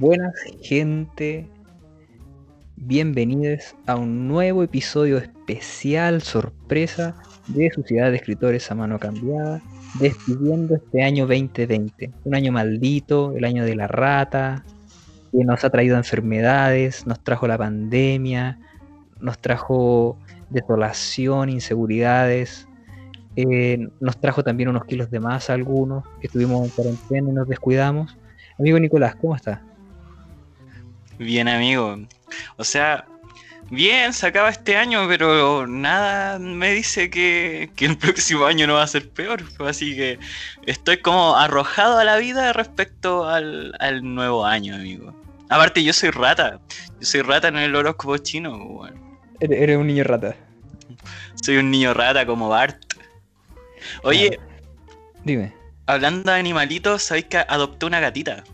Buenas gente, bienvenidos a un nuevo episodio especial, sorpresa, de Sociedad de Escritores a Mano Cambiada, despidiendo este año 2020, un año maldito, el año de la rata, que nos ha traído enfermedades, nos trajo la pandemia, nos trajo desolación, inseguridades, eh, nos trajo también unos kilos de más algunos, que estuvimos en cuarentena y nos descuidamos. Amigo Nicolás, ¿cómo está? Bien, amigo. O sea, bien, se acaba este año, pero nada me dice que, que, el próximo año no va a ser peor. Así que estoy como arrojado a la vida respecto al, al nuevo año, amigo. Aparte, yo soy rata. Yo soy rata en el horóscopo chino. Bueno. Eres un niño rata. Soy un niño rata como Bart. Oye, dime. Hablando de animalitos, ¿sabéis que adopté una gatita?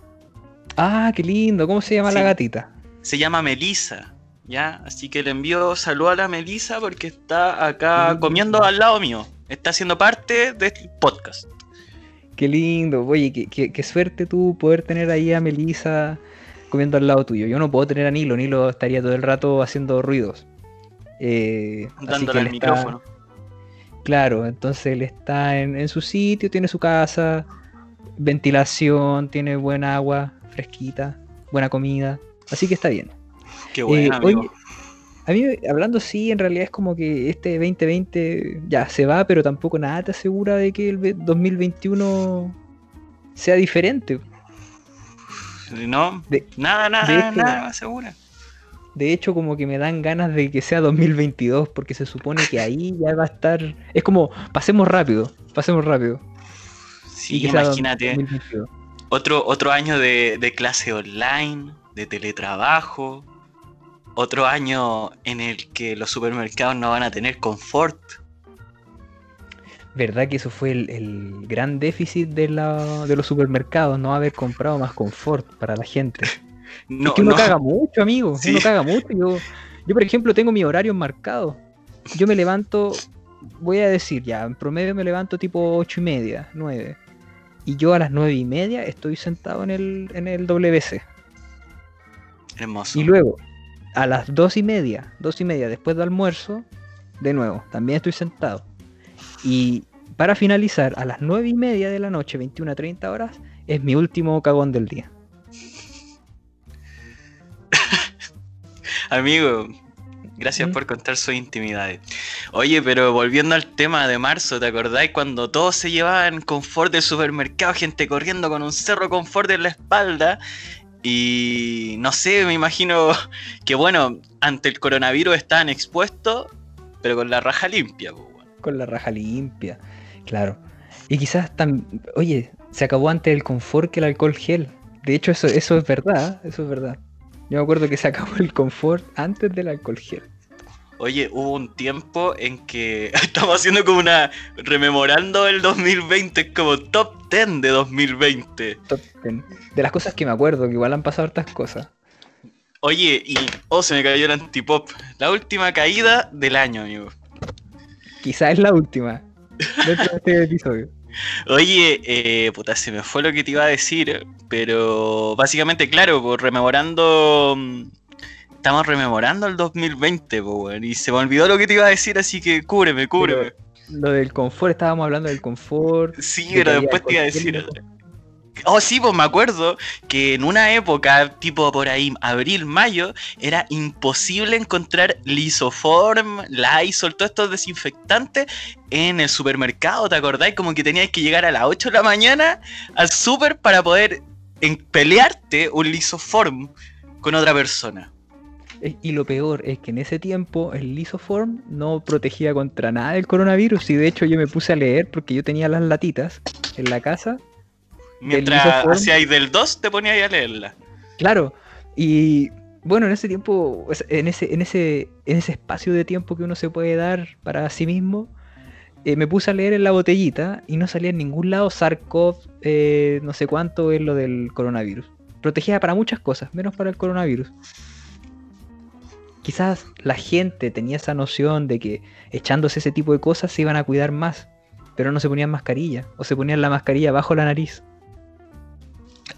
Ah, qué lindo. ¿Cómo se llama Sí. la gatita? Se llama Melissa. ¿Ya? Así que le envío salud a la Melissa porque está acá Mm. comiendo al lado mío. Está haciendo parte del podcast. Qué lindo. Oye, qué, qué- qué suerte tú poder tener ahí a Melissa comiendo al lado tuyo. Yo no puedo tener a Nilo. Nilo estaría todo el rato haciendo ruidos. Eh, Dándole el está- micrófono. Claro, entonces él está en, en su sitio, tiene su casa, ventilación, tiene buena agua fresquita, buena comida. Así que está bien. Qué bueno, Eh, amigo. a mí, hablando sí, en realidad es como que este 2020 ya se va, pero tampoco nada te asegura de que el ve- 2021 sea diferente. no, de- nada, nada, de hecho- nada asegura. De hecho, como que me dan ganas de que sea 2022, porque se supone que ahí ya va a estar... Es como, pasemos rápido, pasemos rápido. Sí, imagínate. 2022. Otro, otro año de, de clase online, de teletrabajo. Otro año en el que los supermercados no van a tener confort. ¿Verdad que eso fue el, el gran déficit de, la, de los supermercados? No haber comprado más confort para la gente. No, es que uno no. caga mucho, amigo. Sí. Uno caga mucho. Yo, yo, por ejemplo, tengo mi horario marcado. Yo me levanto, voy a decir ya, en promedio me levanto tipo ocho y media, 9. Y yo a las nueve y media estoy sentado en el, en el WC. Hermoso. Y luego, a las dos y media, dos y media después del almuerzo, de nuevo, también estoy sentado. Y para finalizar, a las nueve y media de la noche, 21 a 30 horas, es mi último cagón del día. Amigo, gracias Mm. por contar sus intimidades. Oye, pero volviendo al tema de marzo, ¿te acordáis cuando todos se llevaban confort del supermercado, gente corriendo con un cerro confort en la espalda? Y no sé, me imagino que bueno, ante el coronavirus estaban expuestos, pero con la raja limpia. pues. Con la raja limpia, claro. Y quizás también, oye, se acabó antes el confort que el alcohol gel. De hecho, eso, eso es verdad, eso es verdad. Yo me acuerdo que se acabó el confort antes del alcohol gel. Oye, hubo un tiempo en que estamos haciendo como una. rememorando el 2020, es como top 10 de 2020. Top 10. De las cosas que me acuerdo, que igual han pasado hartas cosas. Oye, y. Oh, se me cayó el antipop. La última caída del año, amigo. Quizás es la última. Dentro de este episodio. Oye, eh, puta, se me fue lo que te iba a decir, pero básicamente, claro, pues rememorando. mm, Estamos rememorando el 2020, pues, y se me olvidó lo que te iba a decir, así que cúbreme, cúbreme. Lo del confort, estábamos hablando del confort. Sí, pero después te iba a decir. Oh, sí, pues me acuerdo que en una época, tipo por ahí, abril, mayo, era imposible encontrar Lisoform, Lysol, todos estos desinfectantes en el supermercado, ¿te acordáis? Como que tenías que llegar a las 8 de la mañana al super para poder en- pelearte un Lisoform con otra persona. Y lo peor es que en ese tiempo el Lisoform no protegía contra nada del coronavirus. Y de hecho yo me puse a leer porque yo tenía las latitas en la casa. Mientras hacíais del 2, te ponías ahí a leerla. Claro. Y bueno, en ese tiempo, en ese, en ese, en ese espacio de tiempo que uno se puede dar para sí mismo, eh, me puse a leer en la botellita y no salía en ningún lado SARS-CoV, eh, no sé cuánto es lo del coronavirus. Protegía para muchas cosas, menos para el coronavirus. Quizás la gente tenía esa noción de que echándose ese tipo de cosas se iban a cuidar más, pero no se ponían mascarilla o se ponían la mascarilla bajo la nariz.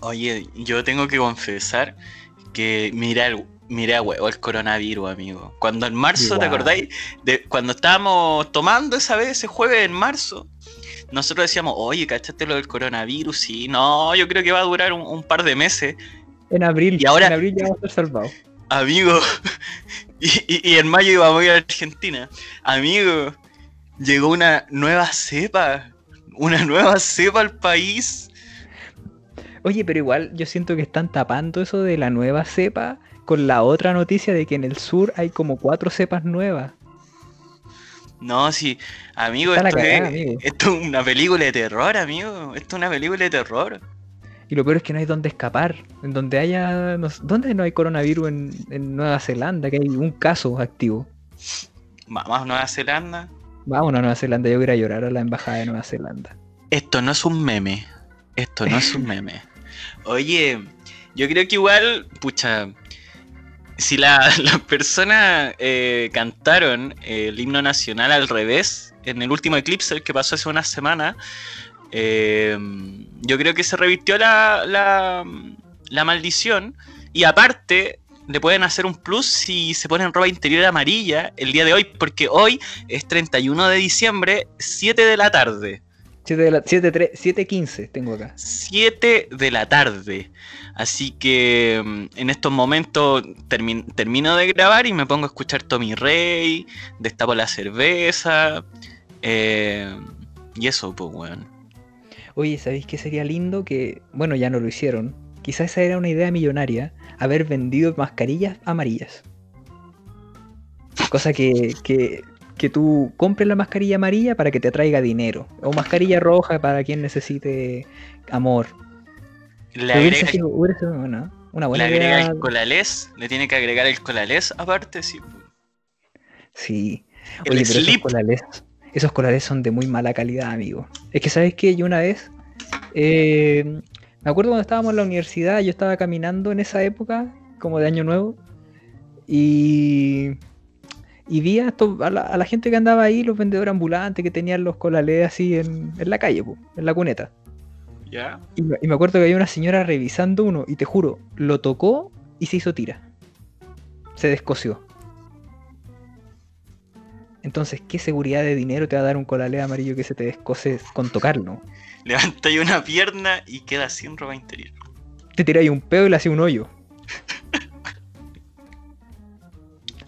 Oye, yo tengo que confesar que mira el, miré a huevo el coronavirus, amigo. Cuando en marzo, ¿te acordáis? De cuando estábamos tomando esa vez, ese jueves en marzo, nosotros decíamos, oye, ¿cachaste lo del coronavirus? Sí, no, yo creo que va a durar un, un par de meses. En abril. Y ahora- En abril ya vamos a estar salvados. Amigo, y, y- y en mayo íbamos a ir a Argentina. Amigo, llegó una nueva cepa. Una nueva cepa al país. Oye, pero igual yo siento que están tapando eso de la nueva cepa con la otra noticia de que en el sur hay como cuatro cepas nuevas. No, sí, amigo, esto, cagada, es, amigo. esto es una película de terror, amigo. Esto es una película de terror. Y lo peor es que no hay donde escapar. En donde haya. No, ¿Dónde no hay coronavirus en, en Nueva Zelanda? Que hay un caso activo. Vamos a Nueva Zelanda. Vamos a Nueva Zelanda, yo ir a llorar a la embajada de Nueva Zelanda. Esto no es un meme. Esto no es un meme. Oye, yo creo que igual, pucha, si la- las personas eh, cantaron el himno nacional al revés en el último eclipse que pasó hace una semana, eh, yo creo que se revirtió la, la, la maldición y aparte le pueden hacer un plus si se ponen ropa interior amarilla el día de hoy, porque hoy es 31 de diciembre, 7 de la tarde. 7 de la- 7 tre- 7:15 tengo acá. 7 de la tarde. Así que mm, en estos momentos termi- termino de grabar y me pongo a escuchar Tommy Rey, destapo la cerveza. eh, y eso, pues, weón. Oye, ¿sabéis qué sería lindo? Que, bueno, ya no lo hicieron. Quizás esa era una idea millonaria, haber vendido mascarillas amarillas. Cosa que, que, que tú compres la mascarilla amarilla para que te traiga dinero. O mascarilla roja para quien necesite amor. Le agrega, sido- una, una le buena agrega idea. el colalés, le tiene que agregar el colalés aparte, sí. Sí. El Oye, pero colales, esos colales son de muy mala calidad, amigo. Es que, ¿sabes qué? Yo una vez, eh, me acuerdo cuando estábamos en la universidad, yo estaba caminando en esa época, como de Año Nuevo, y, y vi a, esto- a la, a la gente que andaba ahí, los vendedores ambulantes que tenían los colales así en, en la calle, po, en la cuneta. ¿Ya? Y me, y me acuerdo que había una señora revisando uno, y te juro, lo tocó y se hizo tira. Se descosió. Entonces, ¿qué seguridad de dinero te va a dar un colalé amarillo que se te descose con tocarlo? Levanta ahí una pierna y queda sin ropa interior. Te tiráis un pedo y le hacía un hoyo.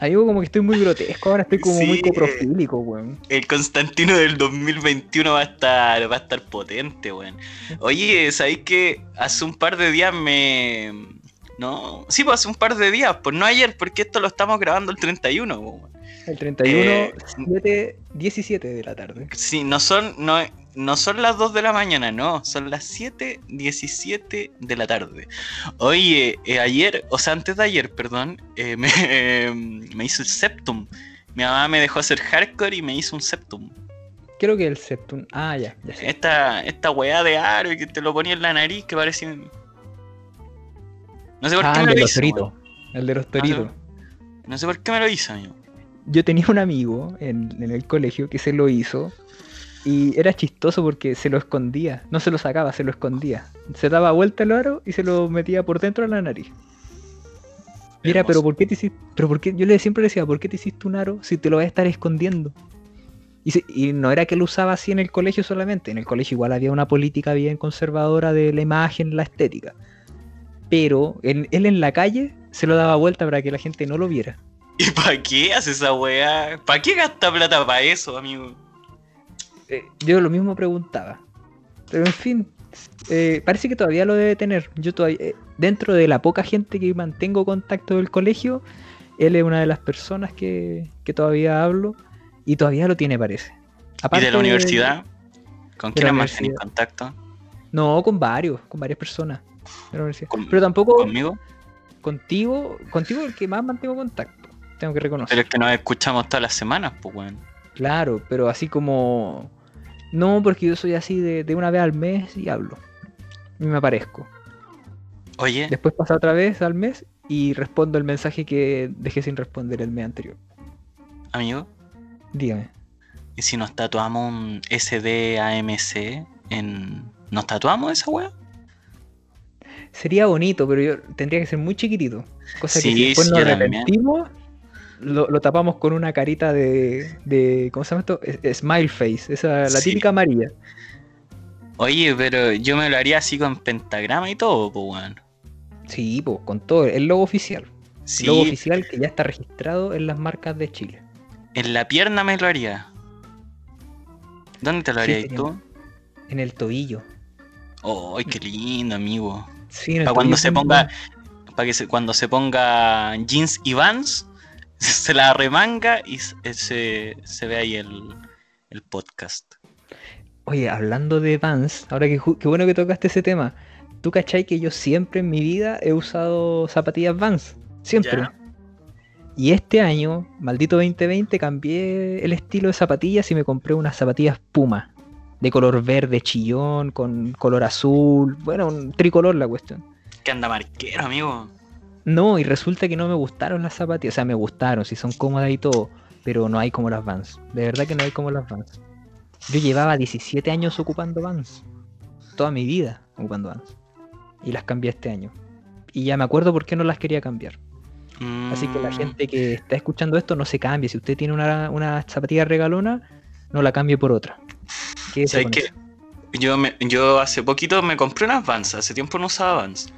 Amigo, como que estoy muy grotesco ahora, estoy como muy coprofílico, weón. El Constantino del 2021 va a estar, va a estar potente, weón. Oye, ¿sabéis que hace un par de días me... No, sí, pues hace un par de días, pues no ayer, porque esto lo estamos grabando el 31, weón. El 31, Eh, 7, 17 de la tarde. Sí, no son, no, no son las 2 de la mañana, no, son las 7, 17 de la tarde. Oye, eh, ayer, o sea, antes de ayer, perdón, eh, me, eh, me hizo el septum. Mi mamá me dejó hacer hardcore y me hizo un septum. Creo que el septum. Ah, ya, ya sé. Esta, esta weá de aro que te lo ponía en la nariz que parecía. No sé por Ah, qué el me de lo los hizo. toritos. weón. El de los No sé- toritos. No sé por qué me lo hizo, amigo. Yo tenía un amigo en, en el colegio que se lo hizo y era chistoso porque se lo escondía, no se lo sacaba, se lo escondía. Se daba vuelta el aro y se lo metía por dentro de la nariz. Mira, pero ¿por qué te hiciste? Pero por qué? Yo le siempre decía, ¿por qué te hiciste un aro si te lo vas a estar escondiendo? Y, se- y no era que lo usaba así en el colegio solamente, en el colegio igual había una política bien conservadora de la imagen, la estética. Pero en- él en la calle se lo daba vuelta para que la gente no lo viera. ¿Y para qué hace esa weá? ¿Para qué gasta plata para eso, amigo? Eh, yo lo mismo preguntaba. Pero en fin, eh, parece que todavía lo debe tener. Yo todavía, eh, dentro de la poca gente que mantengo contacto del colegio, él es una de las personas que, que todavía hablo y todavía lo tiene, parece. ¿Y Aparte de la universidad? ¿Con quién más universidad. contacto? No, con varios, con varias personas. de la universidad. Con- Pero tampoco ¿Conmigo? contigo, contigo el que más mantengo contacto. Tengo que reconocer. Pero es que nos escuchamos todas las semanas, pues, weón. Claro, pero así como... No, porque yo soy así de, de una vez al mes y hablo. Y me aparezco. Oye, Después pasa otra vez al mes y respondo el mensaje que dejé sin responder el mes anterior. amigo, Dígame. ¿y si nos tatuamos un SDAMC en. ¿Nos tatuamos esa weá? sería bonito, pero yo tendría que ser muy chiquitito. Cosa que Sí, si después sí, nos arrepentimos, lo, lo tapamos con una carita de, de. ¿Cómo se llama esto? Es- Smile face, esa, la Sí. típica amarilla. Oye, pero yo me lo haría así con pentagrama y todo, pues, weón. Sí, pues, con todo, el logo oficial. Sí, El logo oficial que ya está registrado en las marcas de Chile. en la pierna me lo haría. ¿Dónde te lo harías tú? En el tobillo. ¡Ay, qué lindo, amigo! Sí, en el Para cuando se ponga, para que se, cuando se ponga jeans y vans, se la remanga y se, se, se ve ahí el, el podcast. Oye, hablando de Vans, ahora que qué bueno que tocaste ese tema. ¿Tú cachai que yo siempre en mi vida he usado zapatillas Vans? Siempre. Ya. Y este año, maldito 2020, cambié el estilo de zapatillas y me compré unas zapatillas Puma. De color verde chillón, con color azul. Bueno, un tricolor la cuestión. Que anda marquero, amigo. No, y resulta que no me gustaron las zapatillas. O sea, me gustaron, si son cómodas y todo. Pero no hay como las Vans. De verdad que no hay como las Vans. Yo llevaba 17 años ocupando Vans. Toda mi vida ocupando Vans. Y las cambié este año. Y ya me acuerdo por qué no las quería cambiar. Así que la Mm, gente que está escuchando esto no se cambie. Si usted tiene una, una zapatilla regalona, no la cambie por otra. ¿Sabes qué? Yo, me- yo hace poquito me compré unas Vans, hace tiempo no usaba Vans.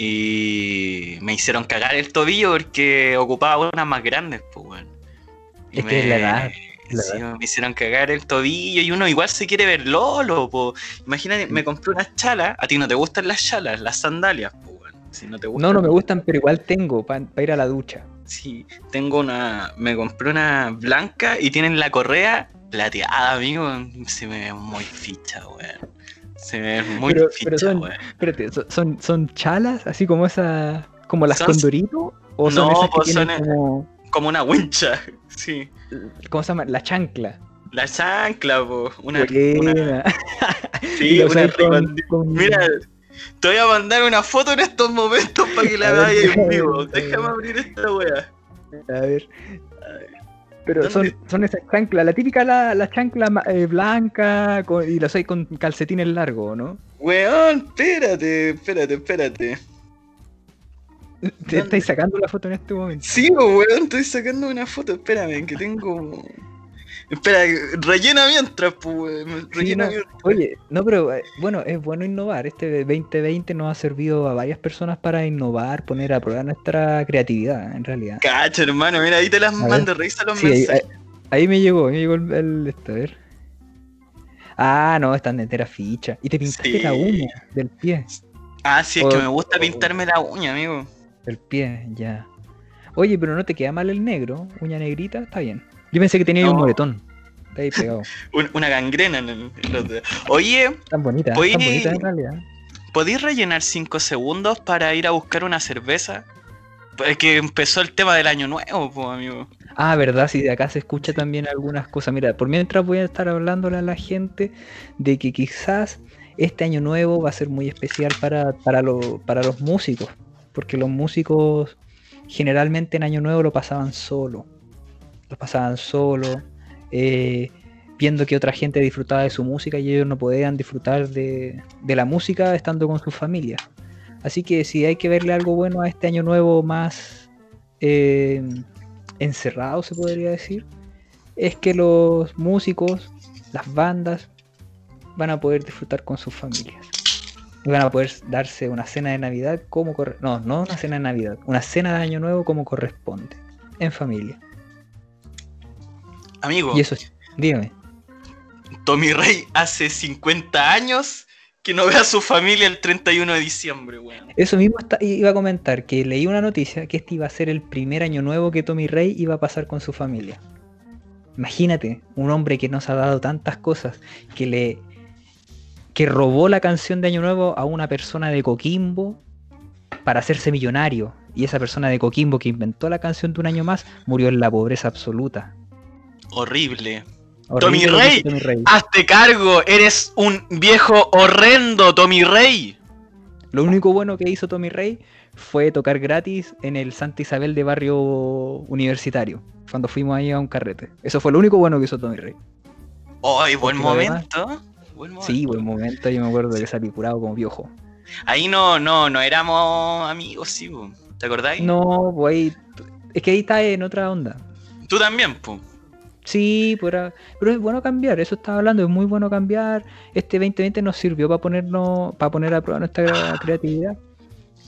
Y me hicieron cagar el tobillo porque ocupaba unas más grandes, pues, weón. Y Es que es la edad, sí, me hicieron cagar el tobillo y uno igual se quiere ver lolo, po. Imagínate, me compré unas chalas, a ti no te gustan las chalas, las sandalias, pues, weón. Si no te gustan, No, no me gustan, pero igual tengo para ir a la ducha. Sí, tengo una. Me compré una blanca y tienen la correa plateada, amigo. Se me ve muy ficha, weón. Se ve muy Pero- ficha, pero son-. Espérate, ¿son- ¿son, son chalas así como esas, como las condorito? ¿O son No, esas que pues tienen son- como, Como una wincha, sí. ¿cómo se llama? La chancla. La chancla, po. Una. una sí, una con- Mira, te voy a mandar una foto en estos momentos para que la veáis en vivo. Déjame abrir esta wea. A ver. Pero son, son esas chanclas, la típica la, la chancla eh, blanca con- y la usáis con calcetines largos, ¿no? Weón, espérate, espérate, espérate. Te ¿Dónde? estáis sacando la foto en este momento. Sí, po, weón, estoy sacando una foto, espérame, que tengo. Espera, rellena mientras, pues. Sí, Rellena no. mientras. Oye, no, pero eh, bueno, es bueno innovar. Este 2020 nos ha servido a varias personas para innovar, poner a prueba nuestra creatividad, en realidad. Cacha, hermano, mira, ahí te las mando, revisa los Sí, ahí, mensajes. ahí- ahí me llegó, me llegó el, el- esto, a ver. Ah, no, están de entera ficha. Y te pintaste la Sí. uña del pie. Ah, sí, es que Oh, me gusta pintarme la uña, amigo. Del pie, ya. Oye, pero no te queda mal el negro, uña negrita, está bien. Yo pensé que tenía ahí un moretón. Está ahí pegado. Un- una gangrena en, el- en los dedos. Oye, Tan bonita, tan bonita en realidad. ¿podéis rellenar 5 segundos para ir a buscar una cerveza? Pues que empezó el tema del año nuevo, pues, amigo. Ah, verdad, sí, de acá se escucha también algunas cosas. Mira, por mientras voy a estar hablándole a la gente de que quizás este año nuevo va a ser muy especial para, para, lo- para los músicos, porque los músicos generalmente en año nuevo lo pasaban solo, lo pasaban solo, eh, viendo que otra gente disfrutaba de su música y ellos no podían disfrutar de, de la música estando con sus familias. Así que si hay que verle algo bueno a este año nuevo más... eh, encerrado, se podría decir, es que los músicos, las bandas, van a poder disfrutar con sus familias. Van a poder darse una cena de Navidad como corre No, no una cena de Navidad, una cena de Año Nuevo como corresponde, en familia. Amigo, Y eso, dígame. Tommy Rey hace 50 años que no ve a su familia el 31 de diciembre, weón. Eso mismo está- iba a comentar, que leí una noticia que este iba a ser el primer año nuevo que Tommy Rey iba a pasar con su familia. Imagínate, un hombre que nos ha dado tantas cosas, que le que robó la canción de Año Nuevo a una persona de Coquimbo para hacerse millonario. Y esa persona de Coquimbo que inventó la canción de un año más murió en la pobreza absoluta. Horrible. Horrible Tommy Rey. hizo Tommy Rey. Hazte cargo, eres un viejo horrendo, Tommy Rey. Lo único bueno que hizo Tommy Rey fue tocar gratis en el Santa Isabel de barrio universitario, cuando fuimos ahí a un carrete. Eso fue lo único bueno que hizo Tommy Rey. Ay, buen momento. Buen momento. Sí, buen momento, yo me acuerdo de que salí curado como piojo. Ahí no, no, no éramos amigos, sí. ¿te acordáis? No, pues ahí. Es que ahí está en otra onda. Tú también, po. Sí, pero, pero es bueno cambiar, eso estaba hablando, es muy bueno cambiar. Este 2020 nos sirvió para ponernos, para poner a prueba nuestra creatividad.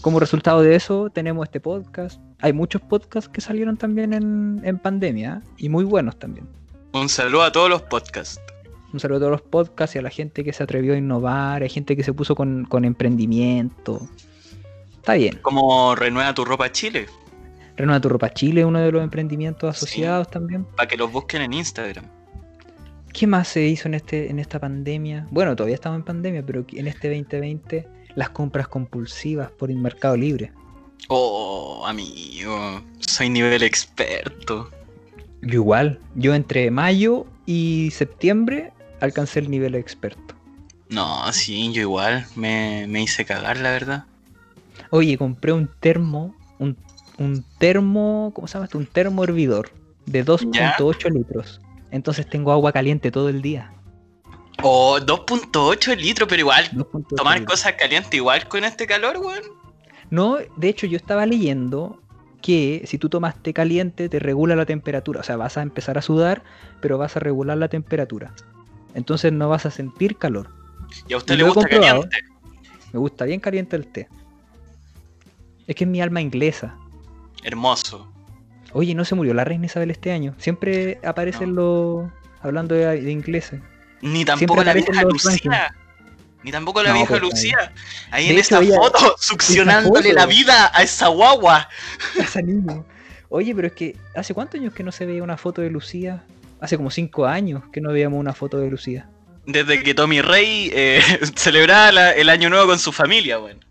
Como resultado de eso, tenemos este podcast. Hay muchos podcasts que salieron también en, en pandemia y muy buenos también. Un saludo a todos los podcasts. Un saludo a todos los podcasts y a la gente que se atrevió a innovar, hay gente que se puso con, con emprendimiento. Está bien. Como Renueva tu ropa Chile. Renueva tu ropa Chile, uno de los emprendimientos asociados Sí. también. Para que los busquen en Instagram. ¿Qué más se hizo en, este, en esta pandemia? Bueno, todavía estamos en pandemia, pero en este 2020 las compras compulsivas por el Mercado Libre. Oh, amigo. Soy nivel experto. Yo igual, yo entre mayo y septiembre alcancé el nivel experto. No, sí, yo igual. Me, me hice cagar, la verdad. Oye, compré un termo, un, termo, ¿cómo se llama esto? Un termo hervidor de 2.8 litros. Entonces tengo agua caliente todo el día. Oh, 2.8 litros, pero igual. 2.8 Tomar litros. cosas calientes igual con este calor, weón. No, de hecho yo estaba leyendo que si tú tomas té caliente te regula la temperatura. O sea, vas a empezar a sudar, pero vas a regular la temperatura. Entonces no vas a sentir calor. Y a usted Y le gusta caliente. Me gusta bien caliente el té. Es que es mi alma inglesa. Hermoso. Oye, no se murió la reina Isabel este año. Siempre aparecen los... Hablando de, de ingleses. Ni tampoco la vieja Lucía. Ni tampoco la No, vieja pues, Lucía. Ahí De en hecho, ella- foto, succionándole la vida a esa guagua. Esa niña. Oye, pero es que ¿hace cuántos años que no se veía una foto de Lucía? Hace como cinco años que no veíamos una foto de Lucía. Desde que Tommy Rey eh, celebraba la- el año nuevo con su familia, weón.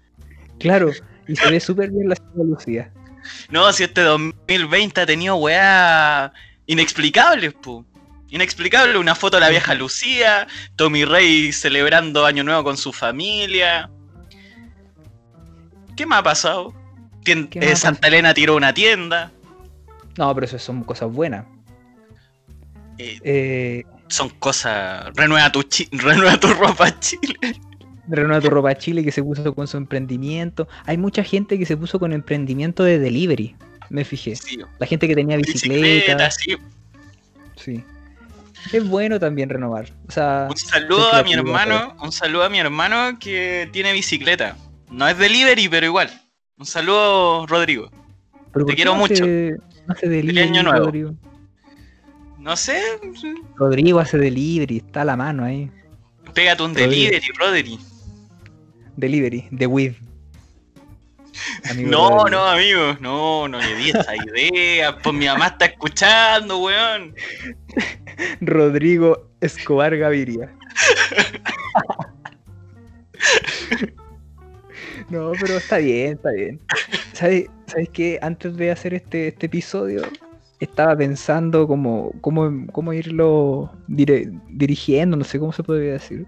Claro, y se ve súper bien la señora Lucía. No, si este 2020 ha tenido weá inexplicables, pu. Inexplicable, una foto de la vieja Lucía, Tommy Rey celebrando Año Nuevo con su familia. ¿Qué más ha pasado? Tien- ¿Qué eh, más Santa Elena tiró una tienda. No, pero eso son cosas buenas. Eh, Eh, son cosas. Renueva tu, chi- renueva tu ropa, Chile. Renueva tu ropa Chile que se puso con su emprendimiento. Hay mucha gente que se puso con emprendimiento de delivery. Me fijé. Sí, La gente que tenía bicicleta. bicicleta, sí. Sí. Es bueno también renovar. O sea, Un saludo a mi hermano, un saludo a mi hermano que tiene bicicleta. No es delivery, pero igual. Un saludo, Rodrigo. pero ¿por te quiero no hace- no hace delivery, año nuevo. Rodrigo? No sé, Rodrigo hace delivery, está a la mano ahí. pégate un Rodrigo. delivery, Rodri. Delivery, The With. Amigo No, no, amigo, no, no le di esa idea. Pues mi mamá está escuchando, weón. Rodrigo Escobar Gaviria. No, pero está bien, está bien. ¿Sabes, ¿Sabes qué? Antes de hacer este, este episodio, estaba pensando cómo, cómo, cómo irlo dire- dirigiendo, no sé cómo se podría decir.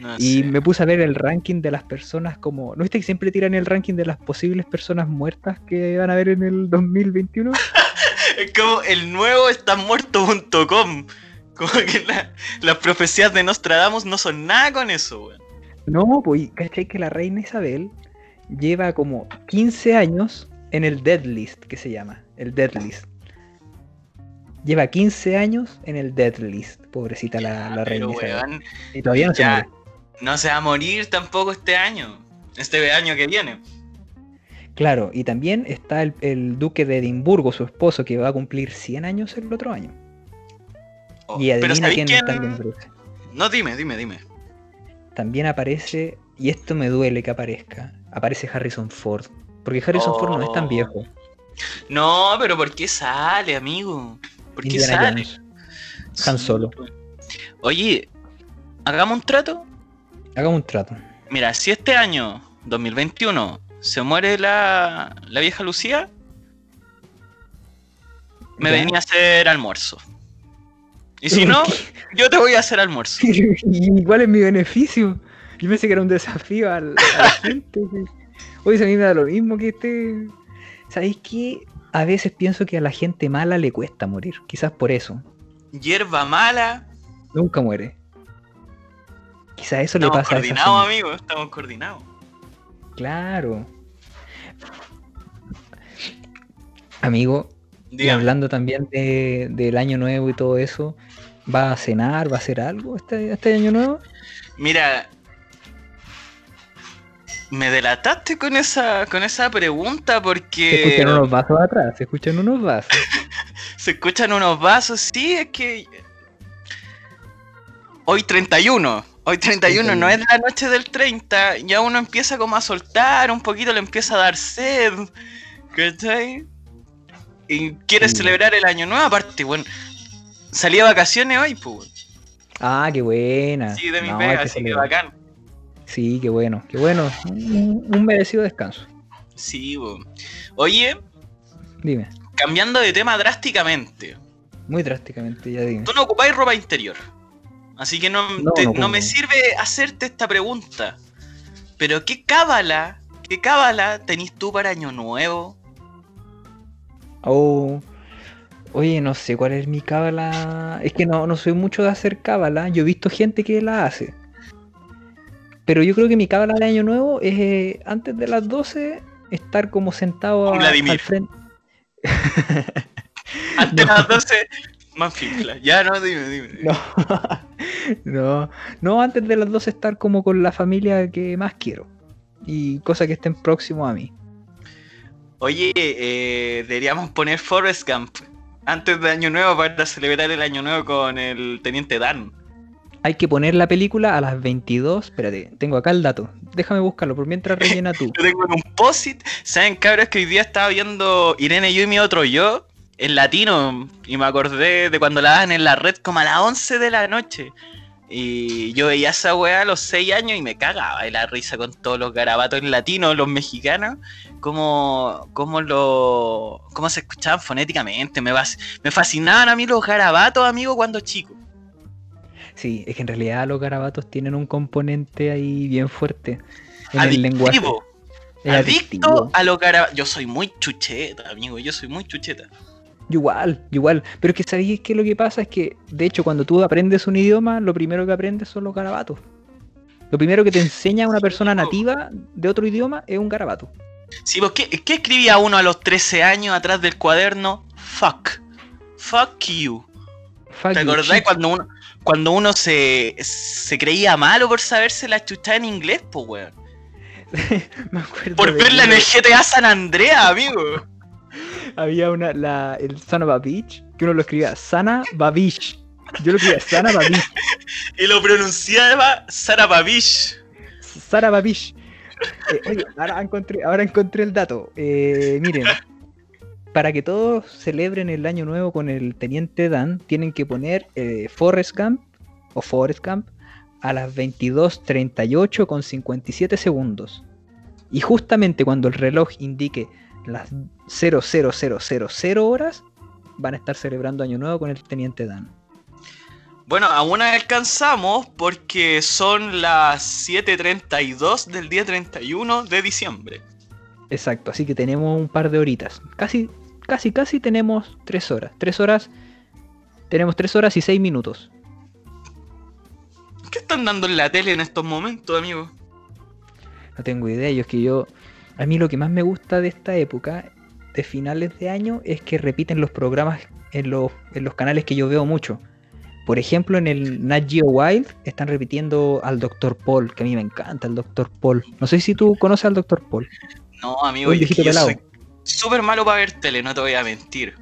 No Y me puse a ver el ranking de las personas como... ¿No viste que siempre tiran el ranking de las posibles personas muertas que van a ver en el 2021? Es como el nuevo muerto.com. Como que la- las profecías de Nostradamus no son nada con eso, weón. No, pues, ¿cachai? Que la reina Isabel lleva como 15 años en el Dead List, que se llama, el Dead List. Lleva 15 años en el Dead List, pobrecita la, la reina Isabel. weón, Y todavía no se ya. muere. No se va a morir tampoco este año. Este año que viene. Claro, y también está el, el duque de Edimburgo, su esposo, que va a cumplir 100 años el otro año. Oh, Y adivina ¿sabéis quién, quién? también aparece. No, dime, dime, dime. También aparece, y esto me duele que aparezca, aparece Harrison Ford. Porque Harrison Ford no es tan Oh. viejo. No, pero ¿por qué sale, amigo? ¿Por qué Indiana sale? Jones. Han Solo. Oye, hagamos un trato. Hagamos un trato. Mira, si este año, 2021, se muere la, la vieja Lucía, me Ya. venía a hacer almuerzo. Y si ¿Por no, qué? yo te voy a hacer almuerzo. ¿Y cuál es mi beneficio? Yo pensé que era un desafío al- a la gente. Oye, si a mí me da lo mismo que este. ¿Sabéis qué? A veces pienso que a la gente mala le cuesta morir. Quizás por eso. Hierba mala. Nunca muere. Quizás eso le Estamos pasa a esa coordinados, gente. amigo. Estamos coordinados. Claro. Amigo, y hablando también de, del año nuevo y todo eso, ¿va a cenar? ¿Va a hacer algo este, este año nuevo? Mira, me delataste con esa, con esa pregunta Se porque escuchan unos vasos atrás, se escuchan unos vasos. se escuchan unos vasos. Sí, es que hoy 31. Hoy 31 no es la noche del 30, ya uno empieza como a soltar, un poquito le empieza a dar sed, ¿cachai? Y quiere Sí. celebrar el año nuevo, aparte, bueno, salí de vacaciones hoy, pues, Ah, qué buena. sí, de mi No, pega, así que bacán. Sí, qué bueno, qué bueno. Un, un merecido descanso. Sí, po. Oye, Dime, cambiando de tema drásticamente, muy drásticamente, ya dime. tú no ocupáis ropa interior. Así que no, No, te- no no me sirve hacerte esta pregunta. Pero ¿qué cábala, qué cábala tenés tú para Año Nuevo? Oh, oye, no sé cuál es mi cábala. Es que no, no soy mucho de hacer cábala. Yo he visto gente que la hace. Pero yo creo que mi cábala de año nuevo es eh, antes de las 12 estar como sentado a- al frente. Antes No. de las 12, Manfinfla. Ya no, dime, dime. No. no, no, antes de las 12 estar como con la familia que más quiero. Y cosas que estén próximos a mí. Oye, eh, deberíamos poner Forrest Gump antes de Año Nuevo para celebrar el Año Nuevo con el Teniente Dan. Hay que poner la película a las 22. Espérate, tengo acá el dato. Déjame buscarlo por mientras rellena tú. Yo tengo en un posit. ¿Saben, cabros, que hoy día estaba viendo Irene, yo y mi otro yo en latino? Y me acordé de cuando la daban en la red como a las 11 de la noche. Y yo veía esa weá a los 6 años y me cagaba de la risa con todos los garabatos en latino, los mexicanos. Cómo, cómo, lo, cómo se escuchaban fonéticamente. Me, vas- me fascinaban a mí los garabatos, amigo, cuando chico. Sí, es que en realidad los garabatos tienen un componente ahí bien fuerte en el lenguaje. Adictivo. Adicto adictivo. a los garabatos. Yo soy muy chucheta, amigo. Yo soy muy chucheta. Igual, igual. Pero es que sabéis que lo que pasa es que, de hecho, cuando tú aprendes un idioma, lo primero que aprendes son los garabatos. Lo primero que te enseña una persona nativa de otro idioma es un garabato. Sí, pues, ¿qué, qué escribía uno a los 13 años atrás del cuaderno? Fuck. Fuck you. Fuck ¿Te acordás cuando uno, cuando uno se, se creía malo por saberse la chuchada en inglés, pues, weón? Me acuerdo Por verla en el GTA San Andreas, amigo. Había una, la, el Sana Babich, que uno lo escribía Sana Babich. Yo lo escribía Sana Babich. Y lo pronunciaba Sara Babish. Sara Babich. Eh, oye, ahora encontré, ahora encontré el dato. Eh, miren, para que todos celebren el año nuevo con el Teniente Dan, tienen que poner eh, Forrest Gump o Forrest Gump a las 22.38 con 57 segundos. Y justamente cuando el reloj indique las 00000 horas, van a estar celebrando año nuevo con el Teniente Dan. Bueno, aún alcanzamos porque son las 7.32 del día 31 de diciembre. Exacto, así que tenemos un par de horitas. Casi, casi, casi tenemos tres horas. Tres horas. Tenemos tres horas y seis minutos. ¿Qué están dando en la tele en estos momentos, amigo? No tengo idea. Yo es que yo. A mí lo que más me gusta de esta época, de finales de año, es que repiten los programas en los, en los canales que yo veo mucho. Por ejemplo, en el Nat Geo Wild están repitiendo al Dr. Paul, que a mí me encanta el Dr. Paul. No sé si tú conoces al Dr. Paul. No, amigo, yo pelado. soy súper malo para ver tele, no te voy a mentir.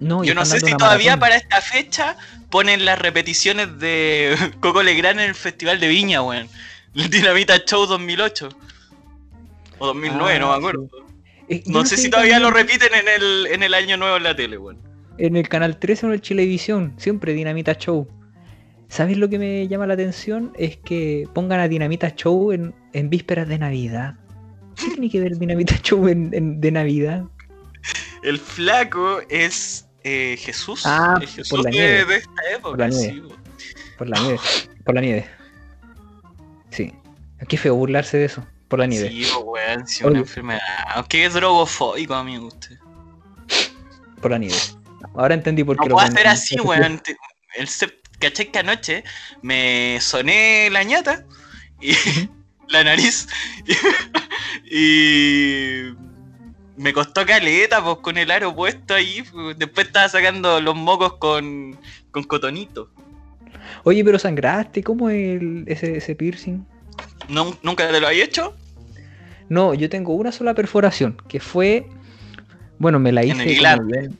No, Yo no sé si todavía maratón. para esta fecha ponen las repeticiones de Coco Legrand en el Festival de Viña, weón. El Dinamita Show 2008. O 2009, no me Ah, acuerdo. Yo No sé si todavía lo repiten en el, en el año nuevo en la tele, weón. En el canal 13 o en el Chilevisión, siempre Dinamita Show. ¿Sabes lo que me llama la atención? Es que pongan a Dinamita Show en, en vísperas de Navidad. ¿Qué tiene que ver Dinamita Show en, en- de Navidad? El flaco es eh, Jesús. Ah, el Jesús por la de, nieve. de esta época. Por la nieve. sí. Por la nieve. Por la nieve. Sí. Qué feo burlarse de eso. Por la nieve. Sí, po, weón, Oye. una enfermedad. Aunque es drogofóbico, amigo, usted. Por la nieve. Ahora entendí por No qué lo puedo ponen. hacer así, weón. El ¿Cachai que anoche me soné la ñata y la nariz Y me costó caleta, pues con el aro puesto ahí. pues, Después estaba sacando los mocos con, con cotonito. Oye, pero sangraste, ¿cómo es el- ese, ese piercing? ¿No, ¿Nunca te lo había hecho? No, yo tengo una sola perforación, que fue. Bueno, me la En hice. bien-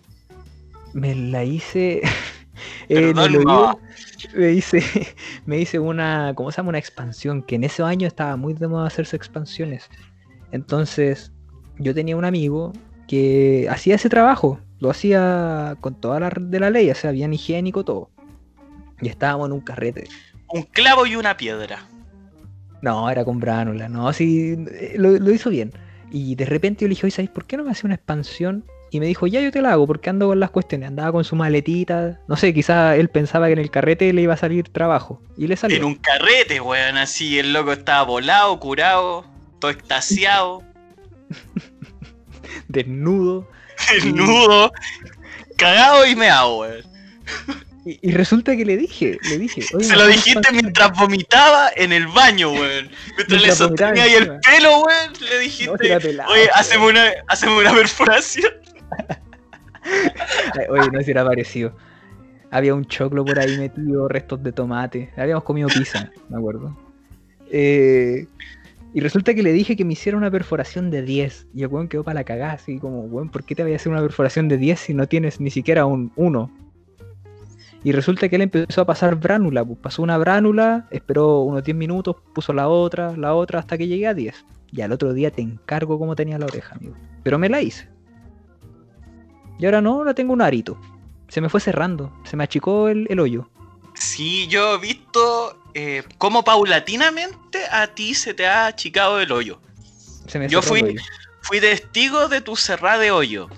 Me la hice. En el oído. no. Me hice, me hice una, ¿cómo se llama? Una expansión, que en ese año estaba muy de moda hacerse expansiones. Entonces, yo tenía un amigo que hacía ese trabajo, lo hacía con toda la de la ley, o sea, bien higiénico todo. Y estábamos en un carrete. Un clavo y una piedra. No, era con bránula, no, sí, eh, lo, lo hizo bien. Y de repente yo le dije, oye, ¿sabes por qué no me hace una expansión? Y me dijo, ya yo te la hago, porque ando con las cuestiones. Andaba con su maletita, no sé, quizá él pensaba que en el carrete le iba a salir trabajo. Y le salió. En un carrete, weón, así el loco estaba volado, curado, todo extasiado, desnudo. desnudo, cagado y meado, weón. Y, y resulta que le dije, le dije, Se ¿me lo dijiste mientras vomitaba en el baño, weón. Mientras le sostenía ahí el pelo, weón, le dijiste, pelado, oye, haceme una, haceme una perforación. Oye, no si era parecido. Había un choclo por ahí metido, restos de tomate. Habíamos comido pizza, me acuerdo. Eh, y resulta que le dije que me hiciera una perforación de 10. Y el weón quedó para la cagada, así como, weón, ¿por qué te voy a hacer una perforación de 10 si no tienes ni siquiera un 1? Y resulta que él empezó a pasar bránula. Pues pasó una bránula, esperó unos 10 minutos, puso la otra, la otra, hasta que llegué a 10. Y al otro día te encargo cómo tenía la oreja, amigo. Pero me la hice. Y ahora no, ahora tengo un arito. Se me fue cerrando, se me achicó el, el hoyo. Sí, yo he visto eh, cómo paulatinamente a ti se te ha achicado el hoyo. Se me Yo el fui- hoyo. Fui testigo de tu cerrada de hoyo.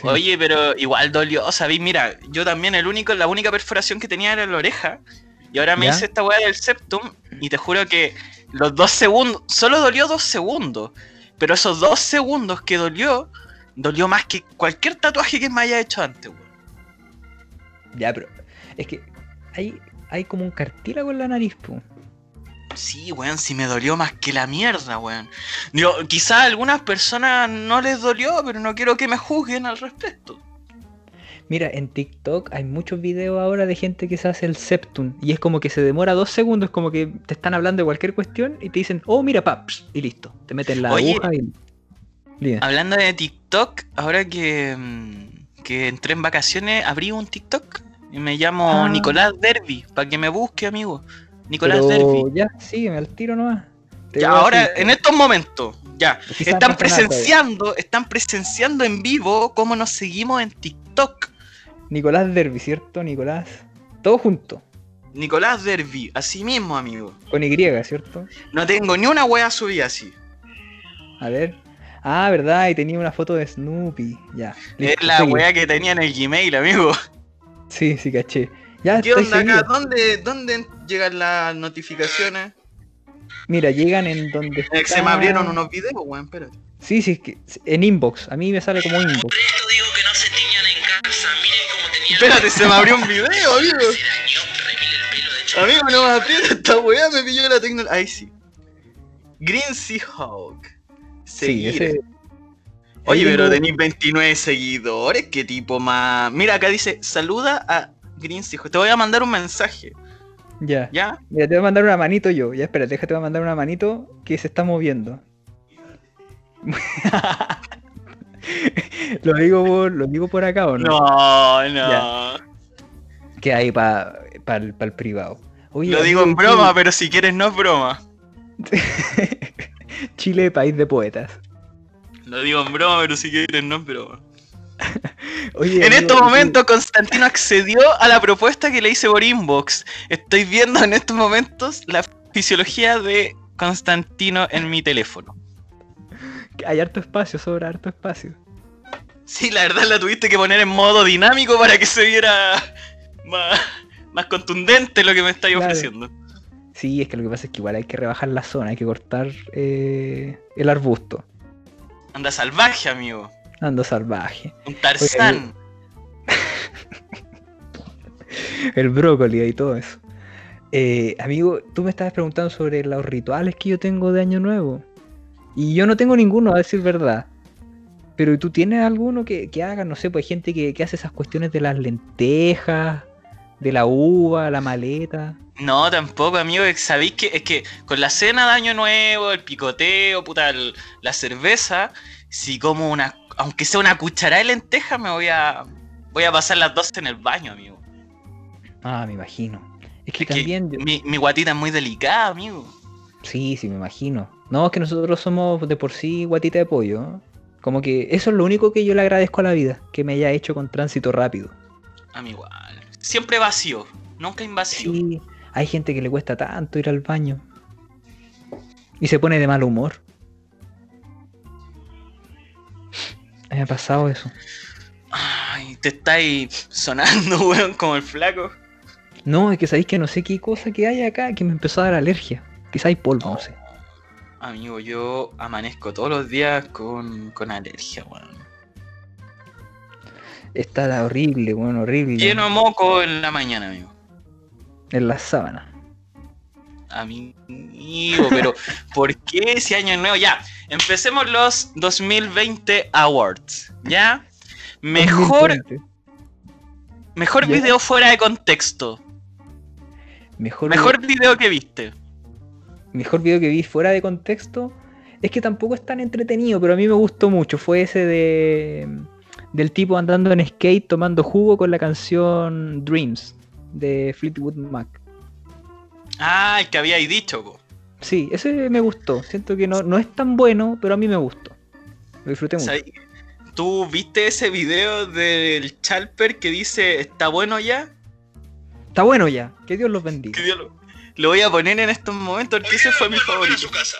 Sí. Oye, pero igual dolió, ¿sabéis? Mira, yo también el único, la única perforación que tenía era la oreja. Y ahora me ¿Ya? hice esta weá del septum. Y te juro que los dos segundos. Solo dolió dos segundos. Pero esos dos segundos que dolió. Dolió más que cualquier tatuaje que me haya hecho antes, weón. Ya, pero es que hay, hay como un cartílago en la nariz, pu. Sí, weón, sí me dolió más que la mierda, weón. Digo, quizás a algunas personas no les dolió, pero no quiero que me juzguen al respecto. Mira, en TikTok hay muchos videos ahora de gente que se hace el septum y es como que se demora dos segundos, como que te están hablando de cualquier cuestión y te dicen, oh, mira, paps, y listo. Te meten la Oye. aguja y. Hablando de TikTok, ahora que, mm, que entré en vacaciones, abrí un TikTok y me llamo Ah. Nicolás Derby, para que me busque, amigo. Nicolás Pero Derby. ya, sígueme al tiro nomás. Te Ya, ahora, en estos momentos, ya, Quizás están presenciando, están presenciando en vivo cómo nos seguimos en TikTok. Nicolás Derby, ¿cierto? Nicolás. Todo junto. Nicolás Derby, así mismo, amigo. Con Y, ¿cierto? No tengo ni una wea subida así. A ver. Ah, verdad, y tenía una foto de Snoopy. Ya. Es la seguí. wea que tenía en el Gmail, amigo. Sí, sí, caché. Ya ¿Qué onda acá? ¿Dónde, ¿Dónde llegan las notificaciones? Mira, llegan en donde Eh, Se está- me abrieron unos videos, weón, espérate. Sí, sí, es que en inbox. A mí me sale como inbox. esto digo que no se tiñan en casa. Miren cómo tenía Espérate, se me abrió un video, amigo. Amigo, no me aprieta esta weá, me pilló la tecnología. Ahí sí. Green Seahawk. Sí, Seguir. ese. Oye, pero tenéis 29 seguidores, qué tipo más. Mira, acá dice, saluda a Green Seahawk. Te voy a mandar un mensaje, Ya. ¿ya? Mira, te voy a mandar una manito yo. Ya, espera, déjate, voy a mandar una manito que se está moviendo. lo digo por, lo digo por acá o no. No, no. Que hay para el privado. Oye, Lo digo en broma, pero si quieres no es broma. Chile, país de poetas. Lo digo en broma, pero si quieres no es broma. Oye, En amigo, estos ¿y tú- momentos Constantino accedió a la propuesta que le hice por inbox. Estoy viendo en estos momentos la fisiología de Constantino en mi teléfono. Hay harto espacio, sobra harto espacio. Sí, la verdad la tuviste que poner en modo dinámico para que se viera más, más contundente lo que me estáis Claro. ofreciendo. Sí, es que lo que pasa es que igual hay que rebajar la zona, hay que cortar eh, el arbusto. Anda salvaje, amigo. Ando salvaje. Un Tarzán. El brócoli y todo eso. Eh, amigo, tú me estabas preguntando sobre los rituales que yo tengo de Año Nuevo. Y yo no tengo ninguno, a decir verdad. Pero ¿tú tienes alguno que, que haga? No sé, pues hay gente que, que hace esas cuestiones de las lentejas, de la uva, la maleta. No, tampoco, amigo. Sabéis que es que con la cena de Año Nuevo, el picoteo, puta, el- la cerveza, si como una, aunque sea una cucharada de lenteja, me voy a, voy a pasar las dos en el baño, amigo. Ah, me imagino. Es que Es que también... yo- mi, mi guatita es muy delicada, amigo. Sí, sí, me imagino. No, es que nosotros somos de por sí guatita de pollo. ¿no? Como que eso es lo único que yo le agradezco a la vida, que me haya hecho con tránsito rápido. A mí igual. Siempre vacío, nunca invasivo. Sí, hay gente que le cuesta tanto ir al baño. Y se pone de mal humor. Me ha pasado eso. Ay, te estáis sonando, weón, como el flaco. No, es que sabéis que no sé qué cosa que hay acá que me empezó a dar alergia. Quizá hay polvo, no sé. Amigo, yo amanezco todos los días con, con alergia, weón. Está horrible, bueno, horrible. Lleno moco en la mañana, amigo. En la sábana. Amigo, pero ¿por qué ese año nuevo? Ya, empecemos los 2020 Awards, ¿ya? Mejor, 2020. mejor Ya. video fuera de contexto. Mejor, Mejor video que viste. mejor video que vi fuera de contexto. Es que tampoco es tan entretenido, pero a mí me gustó mucho. Fue ese de del tipo andando en skate tomando jugo con la canción Dreams de Fleetwood Mac. Ah, el que habíais dicho, po. Sí, ese me gustó. Siento que no, no es tan bueno, pero a mí me gustó. Lo disfruté mucho. ¿Sabí- ¿Tú viste ese video del Chalper que dice está bueno ya? Está bueno ya. Que Dios los bendiga. Que Dios lo, lo voy a poner en estos momentos porque ese fue mi favorito. su casa.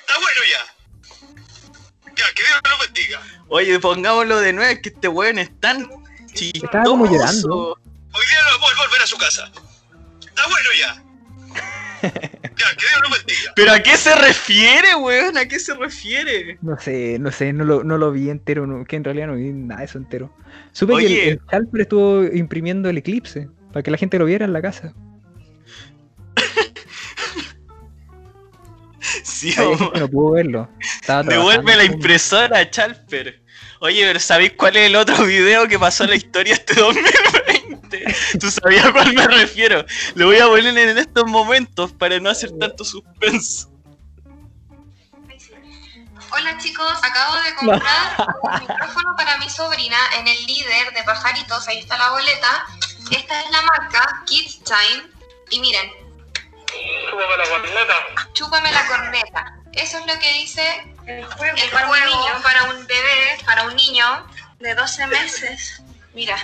Está bueno ya. Ya, que Dios lo bendiga. Oye, pongámoslo de nuevo, es que este weón es tan chistoso. Estaba como llorando. Hoy día no puede volver a su casa. Está bueno ya. ¿Pero a qué se refiere, weón? ¿A qué se refiere? No sé, no sé, no lo, no lo vi entero, no- que en realidad no vi nada de eso entero. Supe que el, el Chalper estuvo imprimiendo el eclipse para que la gente lo viera en la casa. Sí, no pudo verlo. Devuelve la impresora, Chalper. Oye, pero ¿sabéis cuál es el otro video que pasó en la historia este 2020? ¿Tú sabías a cuál me refiero? Lo voy a poner en estos momentos para no hacer tanto suspenso. Hola chicos, acabo de comprar un micrófono para mi sobrina en el líder de pajaritos, ahí está la boleta. Esta es la marca Kids Time y miren, Súbame la corneta. chúpame la corneta. Eso es lo que dice el juego, para un bebé, para un niño de 12 meses. Mira,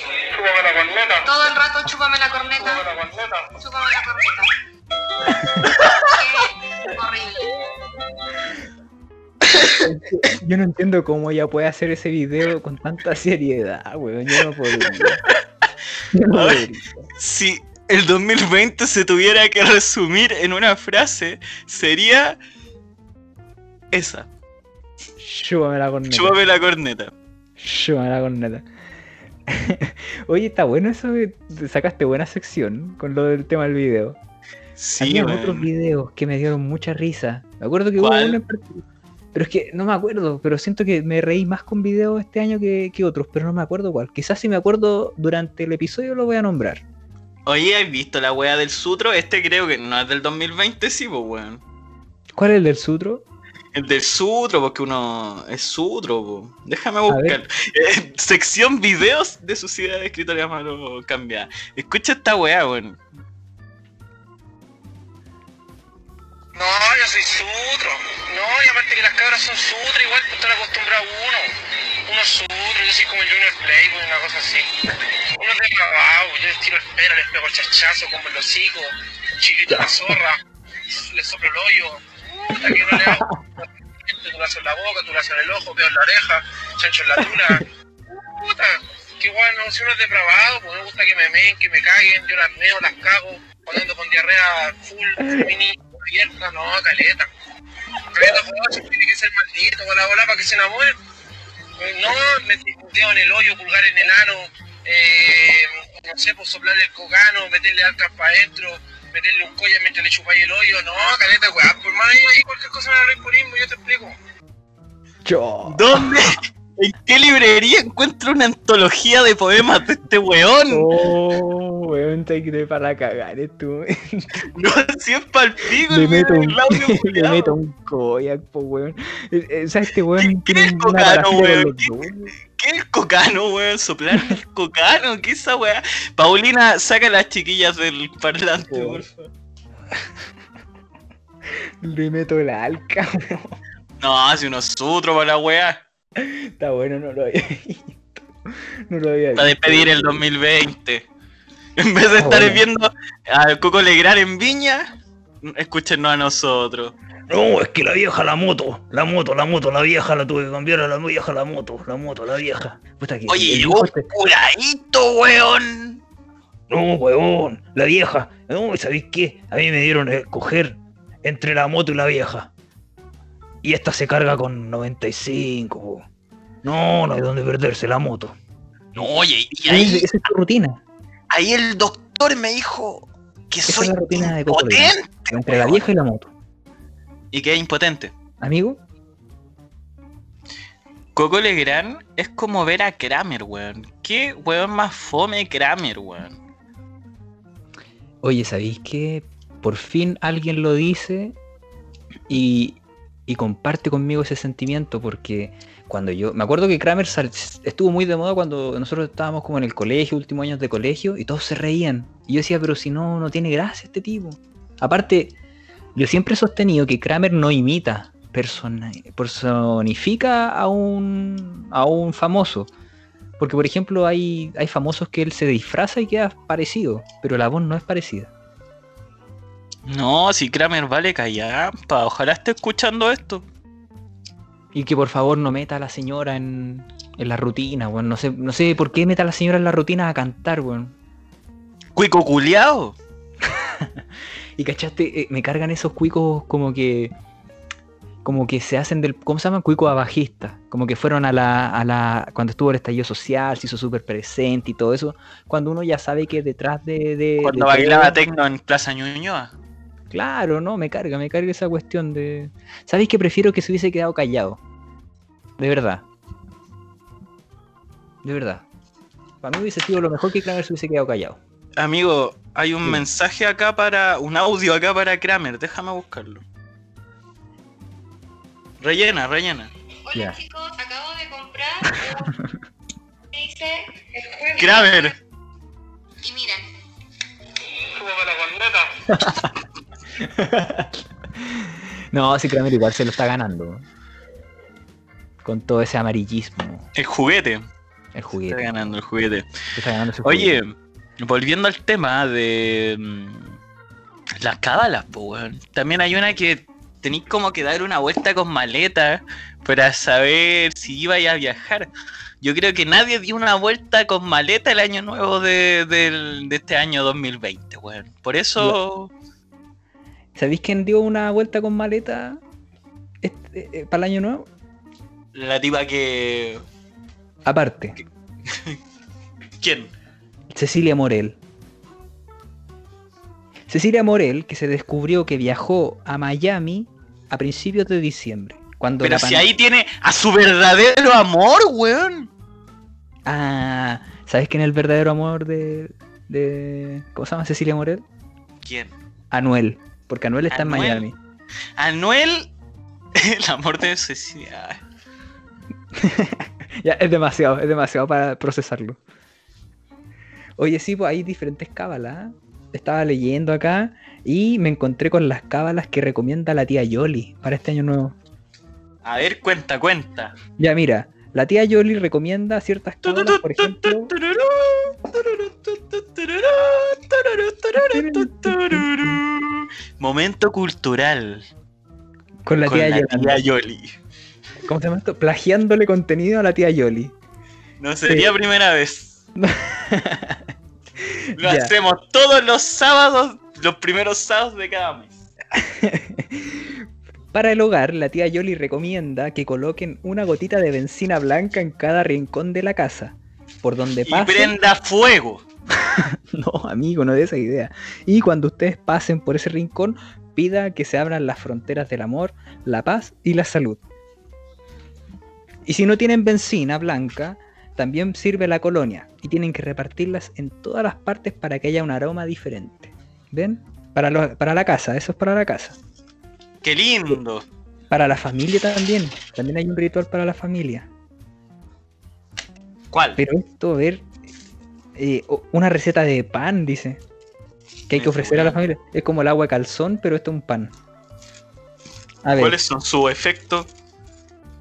Súbame la corneta. todo el rato chúpame la corneta, la corneta. chúpame la corneta. Qué horrible. Yo no entiendo cómo ella puede hacer ese video con tanta seriedad, weón. Yo no podría. Yo no A ver. podría. Si el 2020 se tuviera que resumir en una frase, sería esa. Chúpame la corneta. Chúpame la corneta. Chúpame la corneta. Oye, está bueno eso que te sacaste buena sección con lo del tema del video. Sí, Había otros videos que me dieron mucha risa. Me acuerdo que hubo ¿Cuál? uno en particular- Pero es que no me acuerdo, pero siento que me reí más con videos este año que, que otros, pero no me acuerdo cuál. Quizás si me acuerdo durante el episodio lo voy a nombrar. Oye, ¿has visto la wea del Sutro? Este creo que no es del 2020, sí, pues, weón. ¿Cuál es el del Sutro? El del Sutro, porque uno es Sutro, po. Déjame buscar. Eh, sección videos de Sociedad de Escritoria Mano Cambiada. Escucha esta weá, weón. No, yo soy sutro. No, y aparte que las cabras son sutro, igual pues están acostumbrados uno. Uno es sutro, yo soy como el Junior Playboy, una cosa así. Uno es depravado, yo les tiro el pelo, les pego el chachazo, como el hocico, chiquito la zorra, les soplo el hoyo. Que no le hago. Haces en la boca, en el ojo, pego en la oreja, chancho en la tula. Puta, que bueno, si uno es depravado, pues me gusta que me meen, que me caguen, yo las meo, las cago, ando con diarrea full, mini, abierta, no, caleta. Caleta, tiene que ser maldito, con la bola para que se enamoren. Eh, No, un dedo en el hoyo, pulgar en el ano, eh, no sé, pues soplar el cocano, meterle alcas para adentro, meterle un collar mientras le chupáis el hoyo. No, caleta, weá. Por más ahí cualquier cosa me habláis por yo te explico. Yo. ¿Dónde? ¿En qué librería encuentro una antología de poemas de este weón? Oh, weón, te quedé para cagar esto. No, si es palpico, Le meto un, le meto un koyak, po, weón. Eh, eh, ¿Sabes este weón? ¿Qué- tiene una weón? ¿Qué- dos. ¿Qué es el cocano, weón? ¿Soplar el cocano? ¿Qué es esa weá? Paulina, saca a las chiquillas del parlante, por favor. Le meto la alca, weón. No, hace unos sutros para la weá. Está bueno, no lo había visto. No lo había visto. Para despedir el 2020. En vez de Ah, estar bueno. viendo a Coco Legrand en Viña, escúchenos a nosotros. No, es que la vieja, la moto, la moto, la moto, la vieja la tuve que cambiar a la vieja, la moto, la moto, la vieja. Puta que- Oye, llegó este- curadito, weón. No, huevón, la vieja. No, ¿sabéis qué? A mí me dieron a escoger entre la moto y la vieja. Y esta se carga con 95. po. No, no hay donde perderse la moto. No, oye, y ahí, esa es tu rutina. ahí el doctor me dijo que Esa soy es la rutina de Coco impotente. Entre la weón. vieja y la moto. Y que es impotente. Amigo, Coco Legrand es como ver a Kramer, weón. ¿Qué weón más fome Kramer, weón? oye, ¿sabéis que por fin alguien lo dice y, y comparte conmigo ese sentimiento? Porque cuando yo. Me acuerdo que Kramer sal- estuvo muy de moda cuando nosotros estábamos como en el colegio, últimos años de colegio, y todos se reían. Y yo decía, pero si no, no tiene gracia este tipo. Aparte, yo siempre he sostenido que Kramer no imita, persona- personifica a un, a un famoso. Porque, por ejemplo, hay, hay famosos que él se disfraza y queda parecido, pero la voz no es parecida. No, si Kramer vale callampa. Ojalá esté escuchando esto. Y que por favor no meta a la señora en, en la rutina, weón. No sé, no sé por qué meta a la señora en la rutina a cantar, weón. Cuico culiao. Y cachaste, Eh, me cargan esos cuicos como que. Como que se hacen del. ¿Cómo se llama? Cuico a bajista. Como que fueron a la, a la. Cuando estuvo el estallido social, se hizo súper presente y todo eso. Cuando uno ya sabe que detrás de. de Cuando de bailaba tecno en Plaza Ñuñoa. Claro, no, me carga, me carga esa cuestión de. ¿Sabéis que prefiero que se hubiese quedado callado? De verdad. De verdad. Para mí hubiese sido lo mejor que Kramer se hubiese quedado callado. Amigo, hay un Sí. mensaje acá para. Un audio acá para Kramer. Déjame buscarlo. Rellena, rellena. Hola Ya. chicos, acabo de comprar. ¿Qué dice? El juego. Kramer. Y miren, Súbame la corneta. No, sí, Kramer igual se lo está ganando. Con todo ese amarillismo. El juguete. El Está juguete. ganando el juguete. se está ganando ese juguete. Oye, volviendo al tema de mm, las cábalas, pues, weón. También hay una que tenéis como que dar una vuelta con maleta para saber si ibais a viajar. Yo creo que nadie dio una vuelta con maleta el año nuevo de, este año 2020, weón. Por eso... ¿Sabéis quién dio una vuelta con maleta este- eh, para el año nuevo? La tipa que... Aparte, ¿Quién? Cecilia Morel. Cecilia Morel, que se descubrió que viajó a Miami a principios de diciembre. Cuando Pero si ahí tiene a su verdadero amor, weón. Ah, ¿sabes quién es el verdadero amor de, de. ¿Cómo se llama Cecilia Morel? ¿Quién? Anuel. Porque Anuel está Anuel. en Miami. Anuel... El amor de Cecilia. Ya, es demasiado, es demasiado para procesarlo. Oye, sí, pues hay diferentes cábalas. ¿eh? Estaba leyendo acá y me encontré con las cábalas que recomienda la tía Yoli para este año nuevo. A ver, cuenta, cuenta. Ya, mira, la tía Yoli recomienda ciertas cábalas, por ejemplo. Momento cultural Con la con tía la Yolanda. tía Yoli. ¿Cómo se llama esto? Plagiándole contenido a la tía Yoli. No sería primera vez. Lo hacemos todos los sábados, los primeros sábados de cada mes. Para el hogar, la tía Yoli recomienda que coloquen una gotita de benzina blanca en cada rincón de la casa. Por donde Y pase, prenda fuego. No, amigo, no de esa idea. Y cuando ustedes pasen por ese rincón, pida que se abran las fronteras del amor, la paz y la salud. Y si no tienen benzina blanca, también sirve la colonia y tienen que repartirlas en todas las partes para que haya un aroma diferente. ¿Ven? Para, lo- para la casa, eso es para la casa. ¡Qué lindo! Para la familia también. También hay un ritual para la familia. ¿Cuál? Pero esto, a ver, eh, una receta de pan, dice. Que hay que ofrecer a la familia. Es como el agua de calzón, pero esto es un pan. A ver, ¿Cuáles son sus efectos?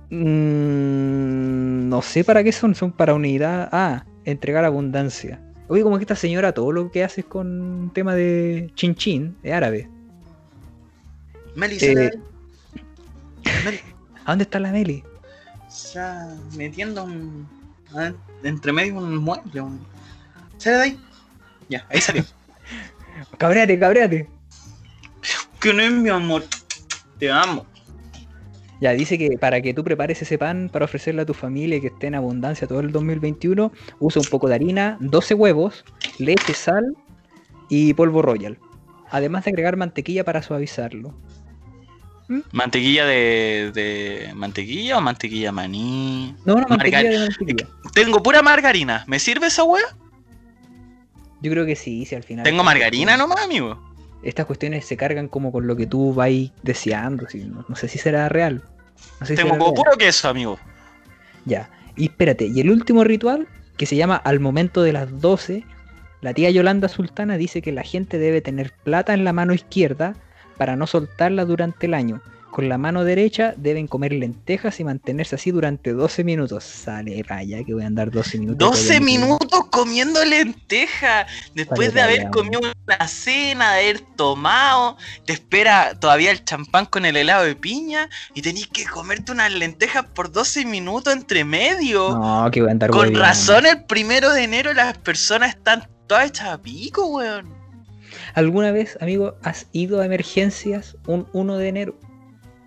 Mm, no sé para qué son, son para unidad. Ah, entregar abundancia. Oye, como que esta señora todo lo que hace es con tema de chin chin, es árabe. Melissa, Eh, ¿A dónde está la Meli? está metiendo un. entre medio un mueble. Un... ¿Sale de ahí? Ya, ahí salió. Cabréate, cabréate. que no es mi amor. Te amo. Ya, dice que para que tú prepares ese pan para ofrecerle a tu familia y que esté en abundancia todo el 2021, usa un poco de harina, 12 huevos, leche, sal y polvo royal. Además de agregar mantequilla para suavizarlo. ¿Mantequilla de, de. ¿Mantequilla o mantequilla maní? No, no, mantequilla Margar- de mantequilla. Tengo pura margarina. ¿Me sirve esa wea? Yo creo que sí, si al final. Tengo margarina nomás, amigo. Estas cuestiones se cargan como con lo que tú vas deseando. no, no sé si será real. No sé si Tengo será como real. puro queso, amigo. Ya. Y espérate, y el último ritual, que se llama al momento de las 12, la tía Yolanda Sultana dice que la gente debe tener plata en la mano izquierda para no soltarla durante el año. Con la mano derecha deben comer lentejas y mantenerse así durante 12 minutos. Sale raya que voy a andar 12 minutos. 12 comiendo- minutos comiendo lenteja. Después de haber comido una cena, de haber tomado, te espera todavía el champán con el helado de piña y tenés que comerte unas lentejas por 12 minutos entre medio. No, que voy a andar Con razón, el primero de enero las personas están todas hechas a pico, weón. ¿Alguna vez, amigo, has ido a emergencias un 1 de enero?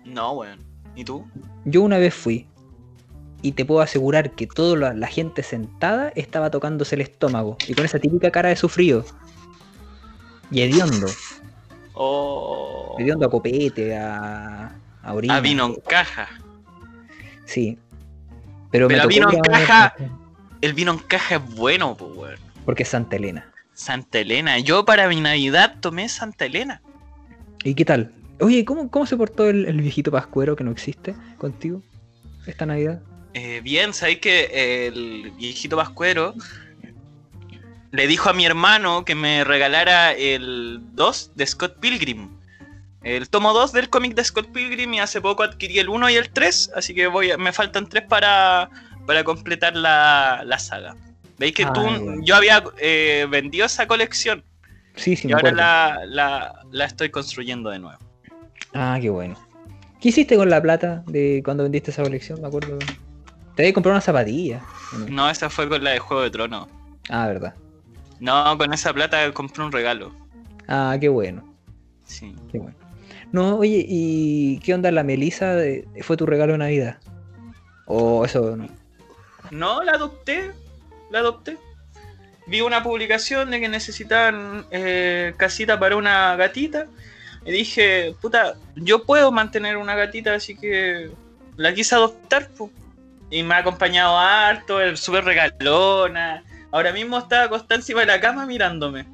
No, weón. ¿Y tú? Yo una vez fui y te puedo asegurar que toda la, la gente sentada estaba tocándose el estómago y con esa típica cara de sufrido. Y hediondo. Oh. Hediondo a copete, a, a orina. Ah, vino en caja. Sí. Pero, Pero vino en a caja. El vino en caja es bueno, pues, weón. Porque es Santa Elena. Santa Elena. Yo para mi Navidad tomé Santa Elena. ¿Y qué tal? Oye, ¿cómo, cómo se portó el, el viejito pascuero que no existe contigo esta Navidad? Eh, bien, sabéis que el viejito Pascuero le dijo a mi hermano que me regalara el 2 de Scott Pilgrim. El tomo 2 del cómic de Scott Pilgrim y hace poco adquirí el 1 y el 3, así que voy a- me faltan 3 para, para completar la, la saga. ¿Veis que Ah, tú, bueno. yo había eh, vendido esa colección Sí, sí, y ahora la, la, la estoy construyendo de nuevo? Ah, qué bueno. ¿Qué hiciste con la plata de cuando vendiste esa colección? Me acuerdo. Te había comprado una zapatilla. ¿o no? No, esa fue con la de Juego de Tronos. Ah, verdad. No, con esa plata compré un regalo. Ah, qué bueno. Sí. Qué bueno. No, oye, ¿y qué onda la Melisa? de- ¿Fue tu regalo de Navidad? O eso no. No, la adopté. La adopté. Vi una publicación de que necesitaban eh, casita para una gatita. Y dije, puta, yo puedo mantener una gatita, así que la quise adoptar. po. Y me ha acompañado harto, es súper regalona. Ahora mismo está acostada encima de la cama mirándome.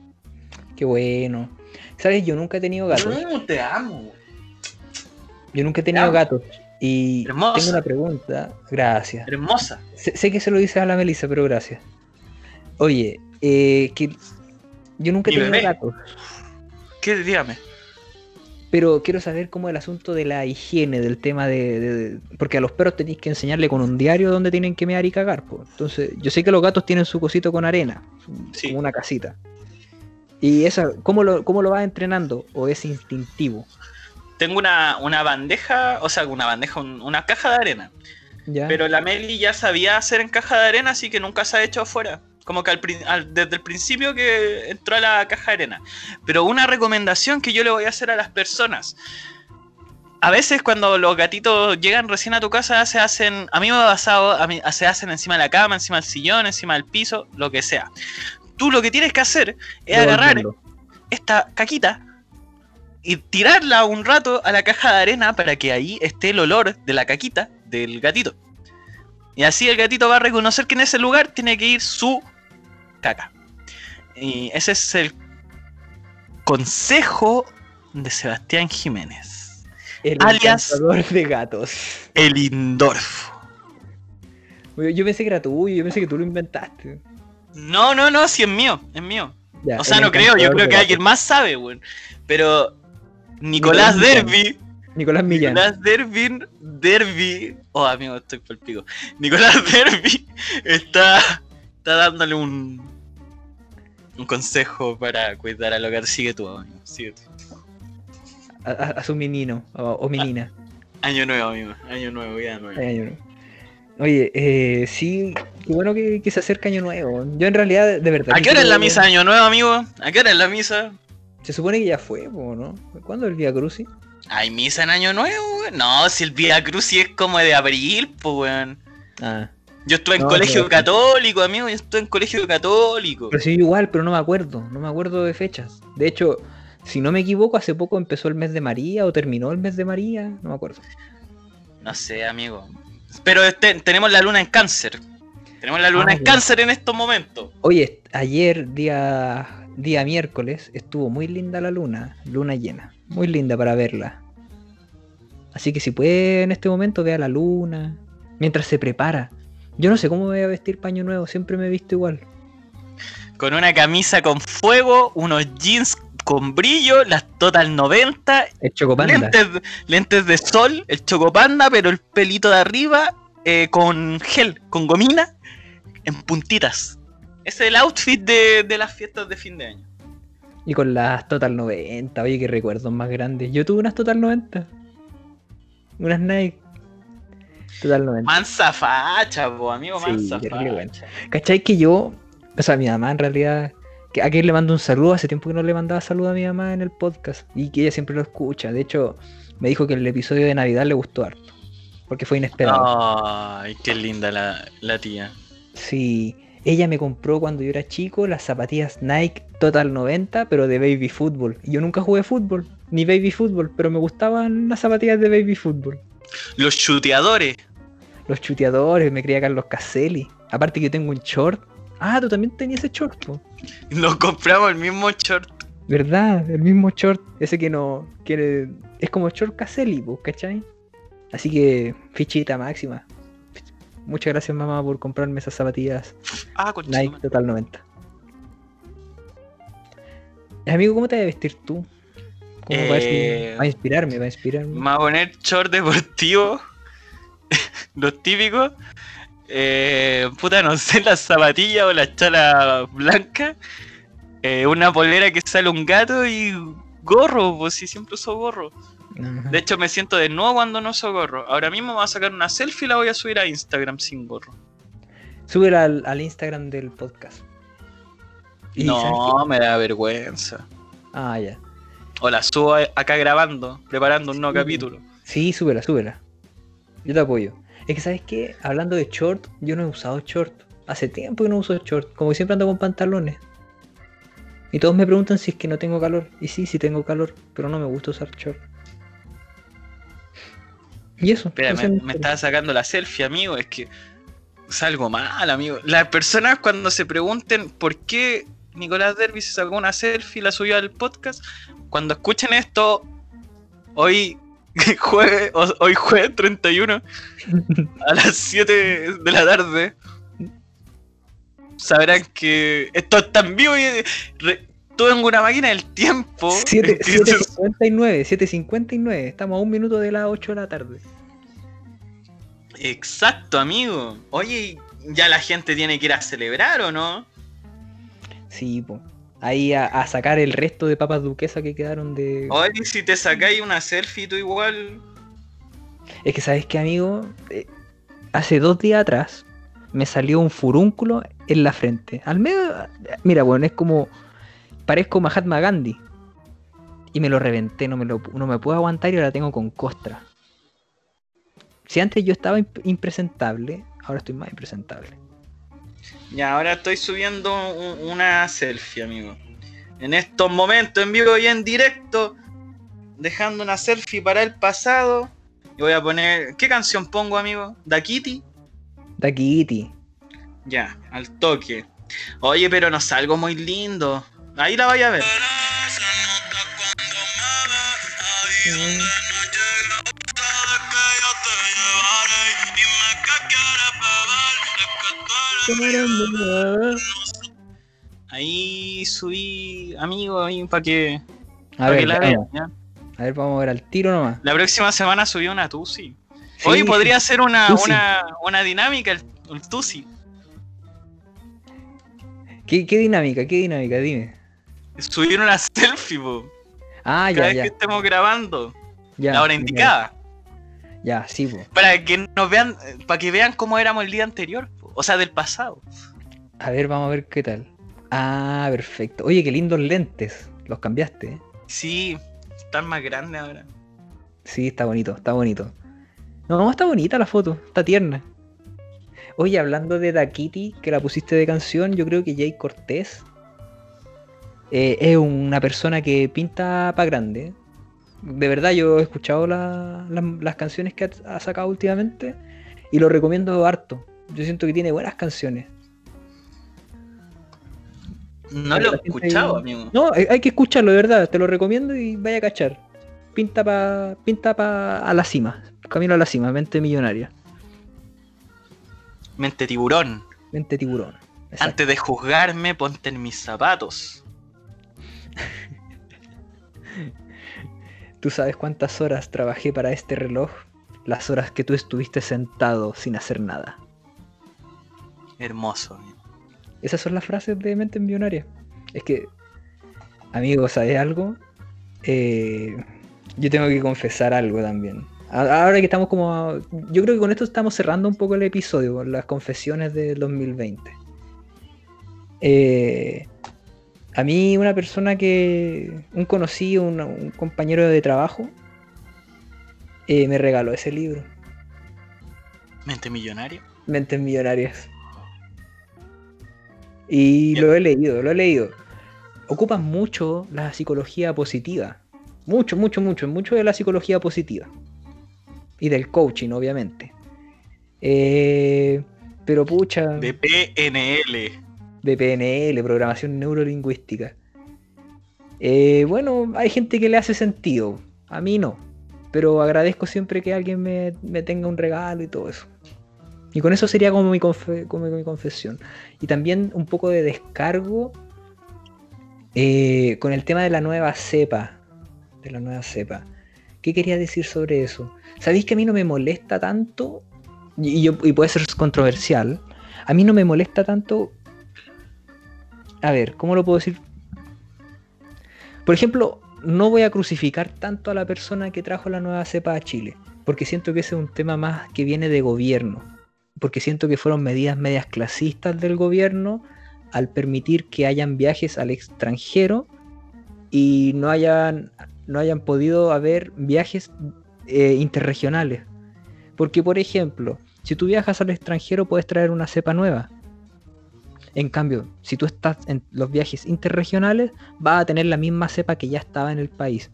Qué bueno. ¿Sabes? Yo nunca he tenido gatos. Mm, te amo. Yo nunca he tenido gatos. Y Hermosa. tengo una pregunta. Gracias. Hermosa. Sé, sé que se lo dices a la Melissa, pero gracias. Oye, eh, que yo nunca he tenido bebé. gatos. ¿Qué? Dígame. Pero quiero saber cómo el asunto de la higiene, del tema de, Porque a los perros tenéis que enseñarle con un diario donde tienen que mear y cagar. po. Entonces, yo sé que los gatos tienen su cosito con arena, Sí. como una casita. ¿Y esa, cómo lo, cómo lo vas entrenando? ¿O es instintivo? Tengo una, una bandeja, o sea, una bandeja, un- una caja de arena. ¿Ya? Pero la Meli ya sabía hacer en caja de arena, así que nunca se ha hecho afuera. Como que al desde el principio que entró a la caja de arena. Pero una recomendación que yo le voy a hacer a las personas. A veces cuando los gatitos llegan recién a tu casa se hacen, a mí me ha pasado, a mí, se hacen encima de la cama, encima del sillón, encima del piso, lo que sea. tú lo que tienes que hacer es agarrar esta caquita y tirarla un rato a la caja de arena para que ahí esté el olor de la caquita del gatito. Y así el gatito va a reconocer que en ese lugar tiene que ir su caca. Y ese es el consejo de Sebastián Jiménez, El alias- de gatos. el Indorfo. Yo pensé que era tuyo, yo pensé que tú lo inventaste. No, no, no, si es mío, es mío. Ya, O sea, no creo, yo creo que alguien más sabe, weón. Pero Nicolás. Derby, Nicolás Millán. Nicolás Derby, Derby, oh amigo, estoy por el pico. Nicolás Derby está, está dándole un, un consejo para cuidar al hogar. Sigue tú, amigo, sigue tú. A, su menino o, o menina. Año nuevo, amigo, año nuevo, vida nueva. Año nuevo. Oye, eh, sí, qué bueno que, que se acerca Año Nuevo. Yo en realidad, de verdad. ¿A qué hora es la misa año nuevo, amigo? ¿A qué hora es la misa? Se supone que ya fue, ¿no? ¿Cuándo el Via Crucis? ¿Hay misa en año nuevo, weón? No, si el Vía Cruz es como de abril, pues, weón. Ah. Yo estuve en No, colegio pero- católico, amigo, yo estuve en colegio católico. Pero sí, igual, pero no me acuerdo. No me acuerdo de fechas. De hecho, si no me equivoco, hace poco empezó el mes de María o terminó el mes de María. No me acuerdo. No sé, amigo. Pero este- tenemos la luna en cáncer. Tenemos la luna Ah, en ya. cáncer en estos momentos. Oye, ayer, día, día miércoles, estuvo muy linda la luna. Luna llena. Muy linda para verla. Así que si puede en este momento, vea la luna. Mientras se prepara. Yo no sé cómo me voy a vestir paño nuevo. Siempre me he visto igual. Con una camisa con fuego, unos jeans con brillo, las Total 90, El chocopanda. lentes, lentes de sol, el chocopanda, pero el pelito de arriba eh, con gel, con gomina, en puntitas. Ese es el outfit de, de las fiestas de fin de año. Y con las Total 90, oye, qué recuerdos más grandes. Yo tuve unas Total 90. Unas Nike. Total 90. Mansa facha, po, amigo, Sí, mansa qué facha. ¿Cachai que yo, o sea, mi mamá en realidad, que a quien le mando un saludo, hace tiempo que no le mandaba saludo a mi mamá en el podcast y que ella siempre lo escucha. De hecho, me dijo que el episodio de Navidad le gustó harto, porque fue inesperado. Ay, qué linda la, la tía. Sí, ella me compró cuando yo era chico las zapatillas Nike Total 90, pero de baby fútbol. Y yo nunca jugué fútbol, ni baby fútbol, pero me gustaban las zapatillas de baby fútbol. Los chuteadores. Los chuteadores, me creía Carlos Caselli. Aparte que yo tengo un short. Ah, tú también tenías ese short, po. Nos compramos el mismo short. ¿Verdad? El mismo short. Ese que no. Que es como short Caselli, po, ¿cachai? Así que, fichita máxima. Muchas gracias, mamá, por comprarme esas zapatillas Ah, con Nike Total 90. Amigo, ¿cómo te vas a vestir tú? ¿Cómo va a Eh, Va a inspirarme, va a inspirarme. Me voy a poner short deportivo. Los típicos. Eh, puta, no sé, las zapatillas o las chalas blancas. eh, una polera que sale un gato y gorro, pues si siempre uso gorro. De hecho, me siento de nuevo cuando no uso gorro. Ahora mismo me voy a sacar una selfie y la voy a subir a Instagram sin gorro. Súbela al, al Instagram del podcast. Y ¿sabes No, me da vergüenza. Ah, ya. O la subo acá grabando, preparando un nuevo Sí. capítulo. Sí, súbela, súbela. Yo te apoyo. Es que, ¿sabes qué? Hablando de short, yo no he usado short. Hace tiempo que no uso short. Como que siempre ando con pantalones. Y todos me preguntan si es que no tengo calor. Y sí, sí tengo calor, pero no me gusta usar short. Y eso. Espera, me, me estaba sacando la selfie, amigo. Es que salgo mal, amigo. Las personas cuando se pregunten por qué Nicolás Derby se sacó una selfie y la subió al podcast, cuando escuchen esto, hoy jueves, hoy jueves 31, a las 7 de la tarde, sabrán que esto está en vivo y re- todo en una máquina del tiempo. Siete- Entonces, 7.59, 7.59. Estamos a un minuto de las 8 de la tarde. Exacto, amigo. Oye, ¿ya la gente tiene que ir a celebrar o no? Sí, po. Ahí a, a sacar el resto de papas duquesa que quedaron de. Oye, si te sacáis una selfie, tú igual. Es que, ¿sabes qué, amigo? Eh, hace dos días atrás me salió un furúnculo en la frente. Al medio. Mira, bueno, es como. Parezco Mahatma Gandhi. Y me lo reventé, no me, lo, no me puedo aguantar y ahora tengo con costra. Si antes yo estaba imp- impresentable, ahora estoy más impresentable. Ya, ahora estoy subiendo un- una selfie, amigo. En estos momentos, en vivo y en directo, dejando una selfie para el pasado. Y voy a poner. ¿Qué canción pongo, amigo? ¿Da Kitty? Da Kitty. Ya, al toque. Oye, pero no salgo muy lindo. Ahí la vaya a ver. Ahí subí, amigo, ahí para que, A pa' ver, que la vean. a ver, vamos a ver al tiro nomás. La próxima semana subí una Tusi. Sí, Hoy podría ser una, una, una dinámica el, el Tusi. ¿Qué, qué dinámica? ¿Qué dinámica? Dime. Subir una selfie, po. Ah, Cada ya, vez ya. que estemos grabando. ya la hora ya, indicada. Ya, sí, po. Para que nos vean, para que vean cómo éramos el día anterior. O sea, del pasado. A ver, vamos a ver qué tal. Ah, perfecto. Oye, qué lindos lentes. Los cambiaste, ¿eh? Sí, están más grandes ahora. Sí, está bonito, está bonito. No, está bonita la foto, está tierna. Oye, hablando de Dakiti, que la pusiste de canción, yo creo que Jay Cortés eh, es una persona que pinta para grande. De verdad, yo he escuchado la- la- las canciones que ha, ha sacado últimamente y lo recomiendo harto. Yo siento que tiene buenas canciones. No Pero lo he escuchado, amigo. No, hay hay que escucharlo, de verdad, te lo recomiendo y vaya a cachar. Pinta pa, pinta pa a la cima, camino a la cima, mente millonaria, Mente tiburón. mente tiburón. Exacto. Antes de juzgarme, ponte en mis zapatos. ¿Tú sabes cuántas horas trabajé para este reloj? Las horas que tú estuviste sentado sin hacer nada. Hermoso. Esas son las frases de mente millonaria. Es que, amigo, ¿sabes algo? Eh, yo tengo que confesar algo también. Ahora que estamos como... Yo creo que con esto estamos cerrando un poco el episodio, con las confesiones del 2020. Eh, a mí una persona que... Un conocido, un, un compañero de trabajo, eh, me regaló ese libro, Mente millonaria. Mentes Millonarias. Y lo he leído, lo he leído. Ocupan mucho la psicología positiva. Mucho, mucho, mucho, mucho de la psicología positiva. Y del coaching, obviamente. Eh, pero pucha, De PNL. de PNL, programación neurolingüística. Eh, bueno, hay gente que le hace sentido. A mí no. Pero agradezco siempre que alguien me, me tenga un regalo y todo eso. Y con eso sería como mi, confe- como mi confesión. Y también un poco de descargo eh, con el tema de la nueva cepa. De la nueva cepa. ¿Qué quería decir sobre eso? ¿Sabéis que a mí no me molesta tanto? Y, yo- y puede ser controversial. A mí no me molesta tanto. A ver, ¿cómo lo puedo decir? Por ejemplo, no voy a crucificar tanto a la persona que trajo la nueva cepa a Chile. Porque siento que ese es un tema más que viene de gobierno. Porque siento que fueron medidas medias clasistas del gobierno al permitir que hayan viajes al extranjero y no hayan, no hayan podido haber viajes eh, interregionales. Porque, por ejemplo, si tú viajas al extranjero puedes traer una cepa nueva. En cambio, si tú estás en los viajes interregionales, vas a tener la misma cepa que ya estaba en el país.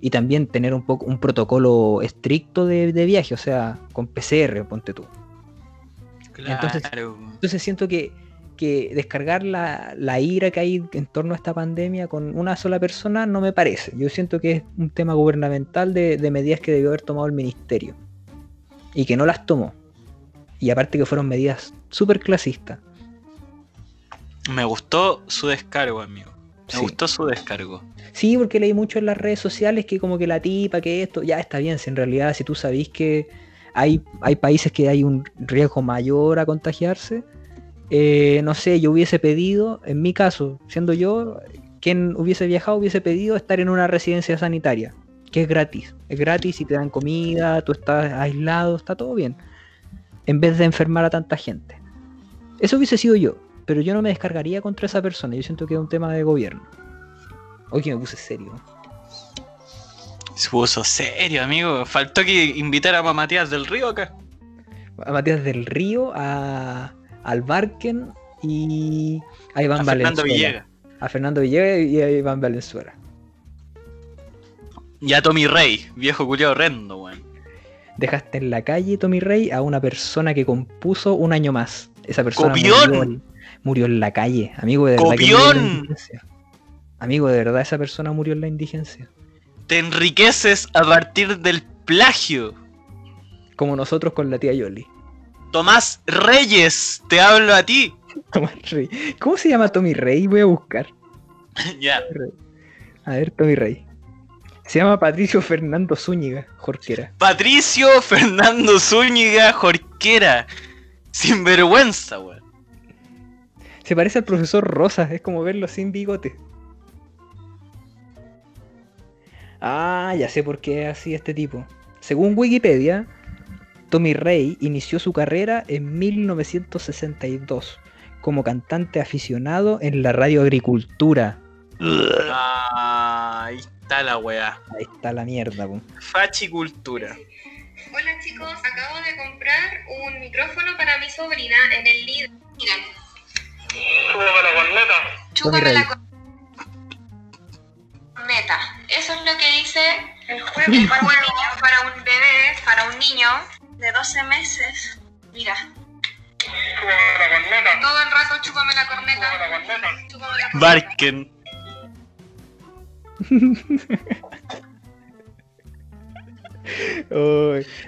Y también tener un poco un protocolo estricto de, de viaje, o sea, con PCR, ponte tú. Entonces- siento que, que descargar la, la ira que hay en torno a esta pandemia con una sola persona no me parece. Yo siento que es un tema gubernamental de, de medidas que debió haber tomado el ministerio. Y que no las tomó. Y aparte que fueron medidas súper clasistas. Me gustó su descargo, amigo. Me Sí. gustó su descargo. Sí, porque leí mucho en las redes sociales que como que la tipa, que esto, ya está bien, si en realidad si tú sabís que hay, países que hay un riesgo mayor a contagiarse, eh, no sé, yo hubiese pedido, en mi caso, siendo yo, quien hubiese viajado hubiese pedido estar en una residencia sanitaria, que es gratis, es gratis y te dan comida, tú estás aislado, está todo bien, en vez de enfermar a tanta gente. Eso hubiese sido yo, pero yo no me descargaría contra esa persona, yo siento que es un tema de gobierno. Hoy que me puse serio. Se puso serio, amigo. Faltó que invitáramos a Matías del Río acá. A Matías del Río, a, al Barken y a Iván A Fernando Valenzuela. Villegas. A Fernando Villegas y a Iván Valenzuela. Y a Tommy Rey, viejo culiao horrendo, weón. Dejaste en la calle, Tommy Rey, a una persona que compuso un año más. Esa persona ¡Copión! murió, en- murió en la calle. Amigo, de verdad que murió en la indigencia. Amigo, de verdad esa persona murió en la indigencia. Te enriqueces a partir del plagio. Como nosotros con la tía Yoli. Tomás Reyes, te hablo a ti. Tomás Rey. ¿Cómo se llama Tommy Rey? Voy a buscar. ya. A ver, Tommy Rey. Se llama Patricio Fernando Zúñiga, Jorquera. Patricio Fernando Zúñiga Jorquera. Sin vergüenza, weón. Se parece al profesor Rosa, es como verlo sin bigote. Ah, ya sé por qué es así este tipo. Según Wikipedia, Tommy Rey inició su carrera en 1962 como cantante aficionado en la radio Agricultura. Ah, ahí está la weá. Ahí está la mierda, po. Fachicultura. Hola chicos, acabo de comprar un micrófono para mi sobrina en el líder. Miren, Súbame la corneta. chúpame la corneta. Eso es lo que dice el juego para un niño, para un bebé, para un niño de 12 meses. Mira, Súbame la corneta. todo el rato chúpame la corneta. Súbame la corneta. Chúpame la corneta. Barken.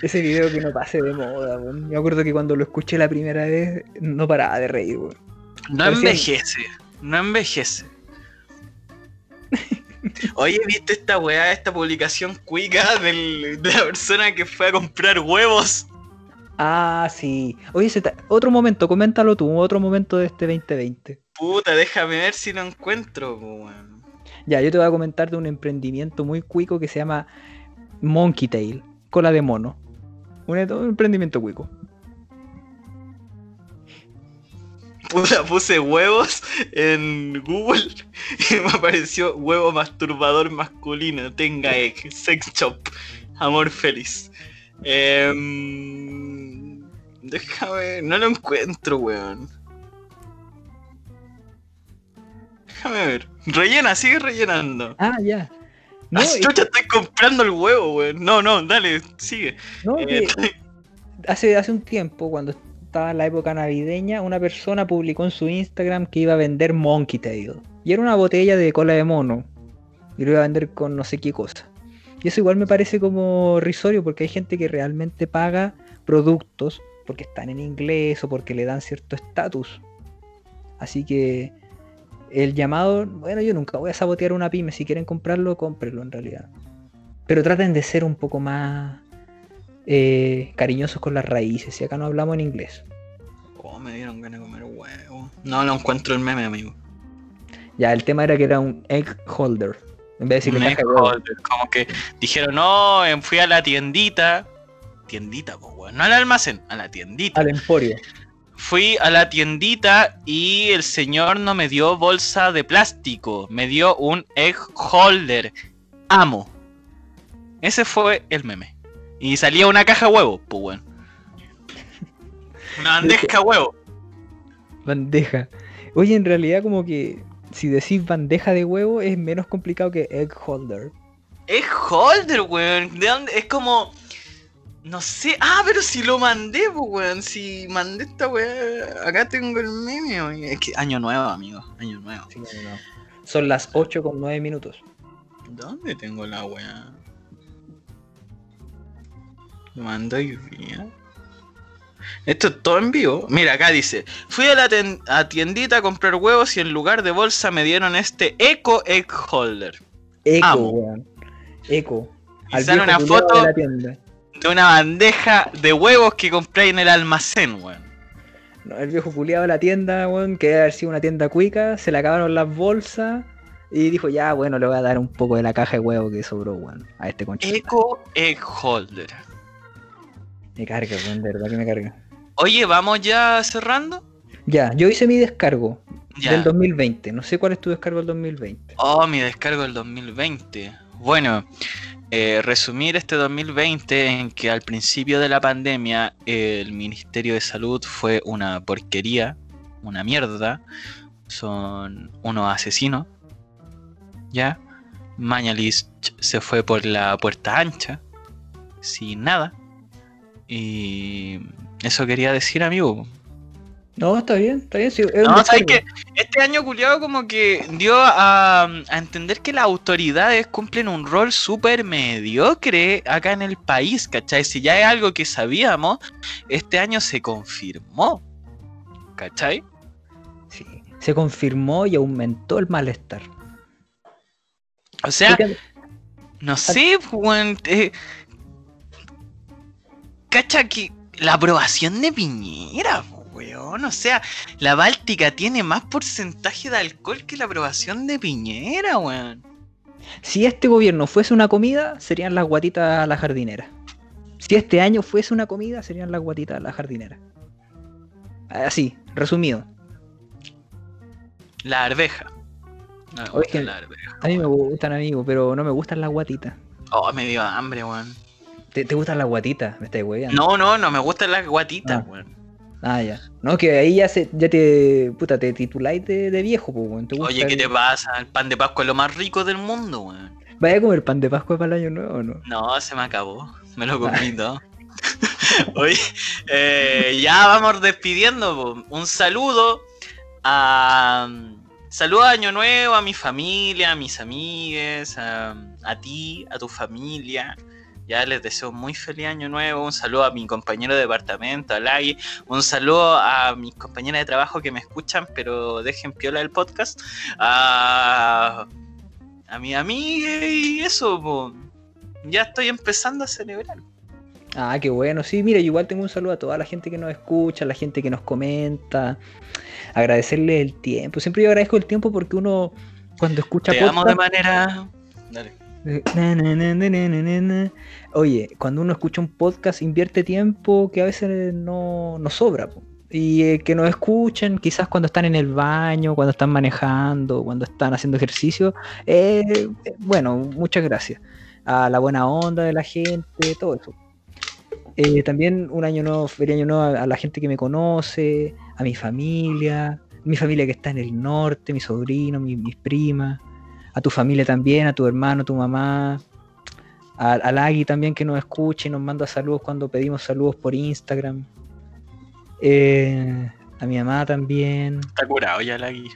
Ese video que no pase de moda. Me acuerdo que cuando lo escuché la primera vez no paraba de reír, po. No Parecía- envejece. No envejece. Oye, ¿viste esta weá, esta publicación cuica del- de la persona que fue a comprar huevos? Ah, sí. Oye, se ta- otro momento, coméntalo tú, otro momento de este 2020. Puta, déjame ver si lo encuentro, weón. Ya, yo te voy a comentar de un emprendimiento muy cuico que se llama Monkey Tail, cola de mono. Un, un emprendimiento cuico. Puta, puse huevos en Google y me apareció huevo masturbador masculino, tenga egg, sex shop, amor feliz. Em, déjame, no lo encuentro, weón. Déjame ver. Rellena, sigue rellenando. Ah, ya. No, ah, chucha, estoy comprando el huevo, weón. No, no, dale, sigue. no, Eh, que hace, hace un tiempo, cuando estaba en la época navideña, una persona publicó en su Instagram que iba a vender Monkey Tail. Y era una botella de cola de mono. Y lo iba a vender con no sé qué cosa. Y eso igual me parece como risorio porque hay gente que realmente paga productos porque están en inglés o porque le dan cierto estatus. Así que el llamado, bueno, yo nunca voy a sabotear una pyme. Si quieren comprarlo, cómprenlo en realidad. Pero traten de ser un poco más eh, cariñosos con las raíces. Y acá no hablamos en inglés. Oh, me dieron ganas de comer huevo. No, no encuentro el meme, amigo. Ya, el tema era que era un egg holder. En vez de decirle Un egg holder, Como que dijeron, no, em, fui a la tiendita. Tiendita, pues, weón. No al almacén, a la tiendita. Al emporio. Fui a la tiendita y el señor no me dio bolsa de plástico. Me dio un egg holder. Amo. Ese fue el meme. Y salía una caja huevo, pues, weón. Una bandeja de huevo. Bandeja. Oye, en realidad como que si decís bandeja de huevo es menos complicado que egg holder. Es holder, weón. ¿De dónde? Es como. No sé. Ah, pero si lo mandé, pues, weón. Si mandé esta weá. Acá tengo el meme, weón. Es que año nuevo, amigo. Año nuevo. Sí. Son las 8 con 9 minutos. ¿Dónde tengo la weá? Lo mando hoy día. Esto es todo en vivo. Mira, acá dice: Fui a la a tiendita a comprar huevos y en lugar de bolsa me dieron este Eco Egg Holder. Eco, Amo. weón. Eco. Y sale una foto- de una bandeja de huevos que compré en el almacén, weón. No, el viejo culiado de la tienda, weón, que debe haber sido una tienda cuica, se le acabaron las bolsas y dijo, ya, bueno, le voy a dar un poco de la caja de huevo que sobró, weón, a este concha. Eco Egg Holder. Me carga, weón, de verdad que me carga. Oye, ¿vamos ya cerrando? Ya, yo hice mi descargo Ya. del 2020. No sé cuál es tu descargo del 2020. Oh, mi descargo del 2020. Bueno, eh, resumir este 2020 en que al principio de la pandemia el Ministerio de Salud fue una porquería, una mierda. Son unos asesinos. ¿Ya? Mañalich se fue por la puerta ancha. Sin nada. Y eso quería decir, amigo. No, está bien, está bien. sí, es un No, ¿sabes descargo. qué? Este año culiado como que dio a, a entender que las autoridades cumplen un rol súper mediocre acá en el país, ¿cachai? Si ya es algo que sabíamos, este año se confirmó, ¿cachai? Sí, se confirmó y aumentó el malestar. O sea, no sé, weón, eh, cacha que la aprobación de Piñera, weón, o sea, la Báltica tiene más porcentaje de alcohol que la aprobación de Piñera, weón. Si este gobierno fuese una comida, serían las guatitas a la jardinera. Si este año fuese una comida, serían las guatitas a la jardinera. Así, resumido. La arveja. No me Oye, la arveja. A mí me gustan, amigo, pero no me gustan las guatitas. Oh, me dio hambre, weón. ¿Te, te gustan las guatitas? Me hueveando. No, no, no me gustan las guatitas, Ah. weón. Ah, ya. No, que ahí ya, se, ya te, puta, te tituláis de, de viejo, pues, weón. ¿Te gusta Oye, ¿qué el- te pasa? El pan de Pascua es lo más rico del mundo, weón. ¿Vaya a comer pan de Pascua para el año nuevo o no? No, se me acabó. Me lo comí todo. Oye, eh, ya vamos despidiendo. po. Un saludo a. Saludo a Año Nuevo, a mi familia, a mis amigues, a, a ti, a tu familia. Ya les deseo muy feliz año nuevo. Un saludo a mi compañero de departamento, a Lagui. Un saludo a mis compañeras de trabajo que me escuchan, pero dejen piola el podcast. A, a mi amiga y eso. po. Ya estoy empezando a celebrar. Ah, qué bueno. Sí, mira, igual tengo un saludo a toda la gente que nos escucha, a la gente que nos comenta. Agradecerle el tiempo. Siempre yo agradezco el tiempo porque uno, cuando escucha Te amo de manera. Dale. Oye, cuando uno escucha un podcast invierte tiempo que a veces no, no sobra. Y eh, que nos escuchen quizás cuando están en el baño, cuando están manejando, cuando están haciendo ejercicio. Eh, eh, bueno, muchas gracias a la buena onda de la gente, todo eso. También un año nuevo, feliz año nuevo a, la gente que me conoce, a mi familia, mi familia que está en el norte, mi sobrino, mis primas, a tu familia también, a tu hermano, a tu mamá, a- al Agui también que nos escucha y nos manda saludos cuando pedimos saludos por Instagram. Eh, a mi mamá también. Está curado ya la guía.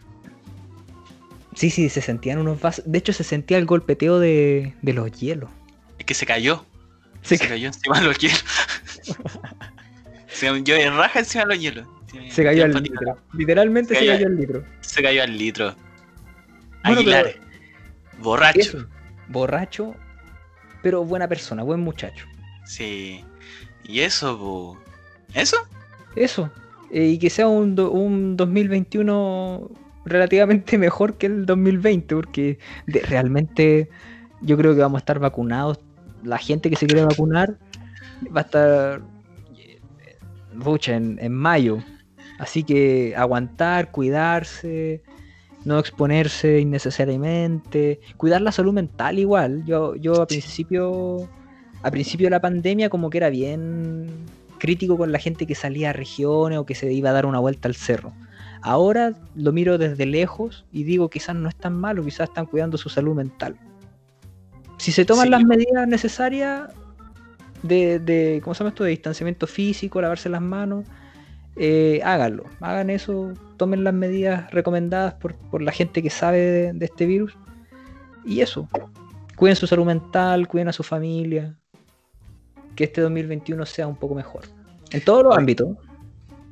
Sí, sí, se sentían unos vasos. De hecho, se sentía el golpeteo de, de los hielos. Es que se cayó. Se, Se, cayó encima de los hielos. se cayó en raja encima de los hielos. Se cayó al litro. Literalmente Se se cayó- cayó al litro. Se cayó al litro. Bueno, Aguilar. Borracho. Eso, borracho, pero buena persona, buen muchacho. Sí. Y eso, po. ¿Eso? Eso. eh, y que sea un, do- un 2021 relativamente mejor que el 2020, porque de- realmente yo creo que vamos a estar vacunados. La gente que se quiere vacunar va a estar eh, pucha, en, en mayo. Así que aguantar, cuidarse, no exponerse innecesariamente, cuidar la salud mental igual. Yo, yo a principio, a principio de la pandemia como que era bien crítico con la gente que salía a regiones o que se iba a dar una vuelta al cerro. Ahora lo miro desde lejos y digo quizás no es tan malo, quizás están cuidando su salud mental. Si se toman Sí. las medidas necesarias de, de, ¿cómo se llama esto? De distanciamiento físico, lavarse las manos, eh, háganlo, hagan eso, tomen las medidas recomendadas por, por la gente que sabe de, de este virus. Y eso, cuiden su salud mental, cuiden a su familia, que este 2021 sea un poco mejor. En todos los ámbitos.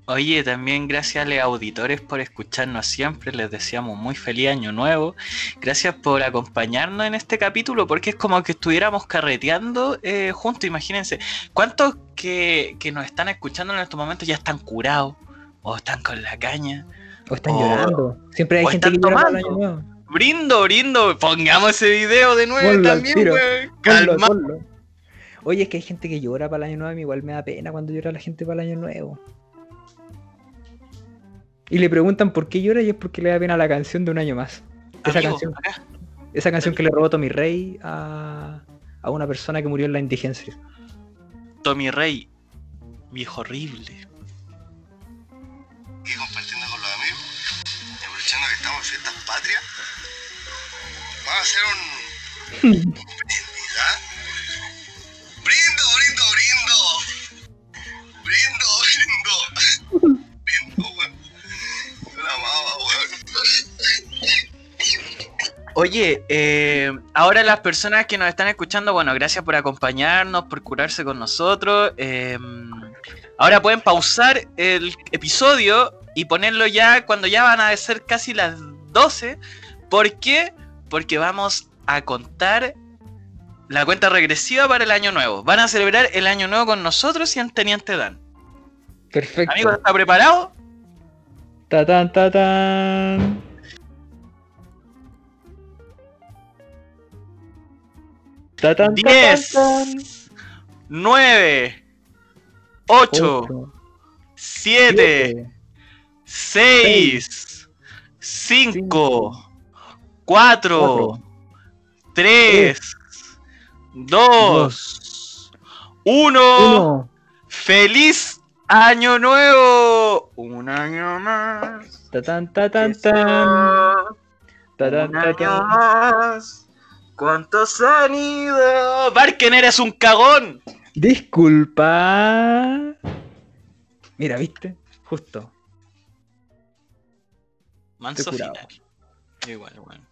Oye, también gracias a los auditores por escucharnos siempre. Les deseamos muy feliz año nuevo. Gracias por acompañarnos en este capítulo, porque es como que estuviéramos carreteando eh, juntos. Imagínense, ¿cuántos que, que nos están escuchando en estos momentos ya están curados? O están con la caña. O están O- llorando. Siempre hay gente que llora para el año nuevo. Brindo, brindo. Pongamos ese video de nuevo Ponlo también. Ponlo, Calma. ponlo. Oye, es que hay gente que llora para el año nuevo. A mí igual me da pena cuando llora la gente para el año nuevo. Y le preguntan por qué llora y es porque le da pena la canción de un año más. Esa Amigo, canción, acá. esa canción que le robó Tommy Rey a, a una persona que murió en la indigencia. Tommy Rey, viejo horrible. Vamos a hacer un. Brindo, brindo, brindo. Brindo, brindo. Brindo, weón. La mama, weón. Oye, eh, ahora las personas que nos están escuchando, bueno, gracias por acompañarnos, por curarse con nosotros. eh, ahora pueden pausar el episodio y ponerlo ya cuando ya van a ser casi las 12. ¿Por qué? Porque vamos a contar la cuenta regresiva para el año nuevo. Van a celebrar el año nuevo con nosotros y el Teniente Dan. Perfecto. Amigos, ¿está preparado? Ta tan ta tan. Ta tan ta tan 10, tan. 9, 8, Ocho, 7, 6, 5, 4, 3, 2, 1. Uno. ¡Feliz Año Nuevo! Un año más. Ta tan ta tan que tan. será Ta tan Un ta año tan. más. ¿Cuántos han ido? Barken, eres un cagón. Disculpa. Mira, ¿viste? Justo. Manso final. Igual, bueno.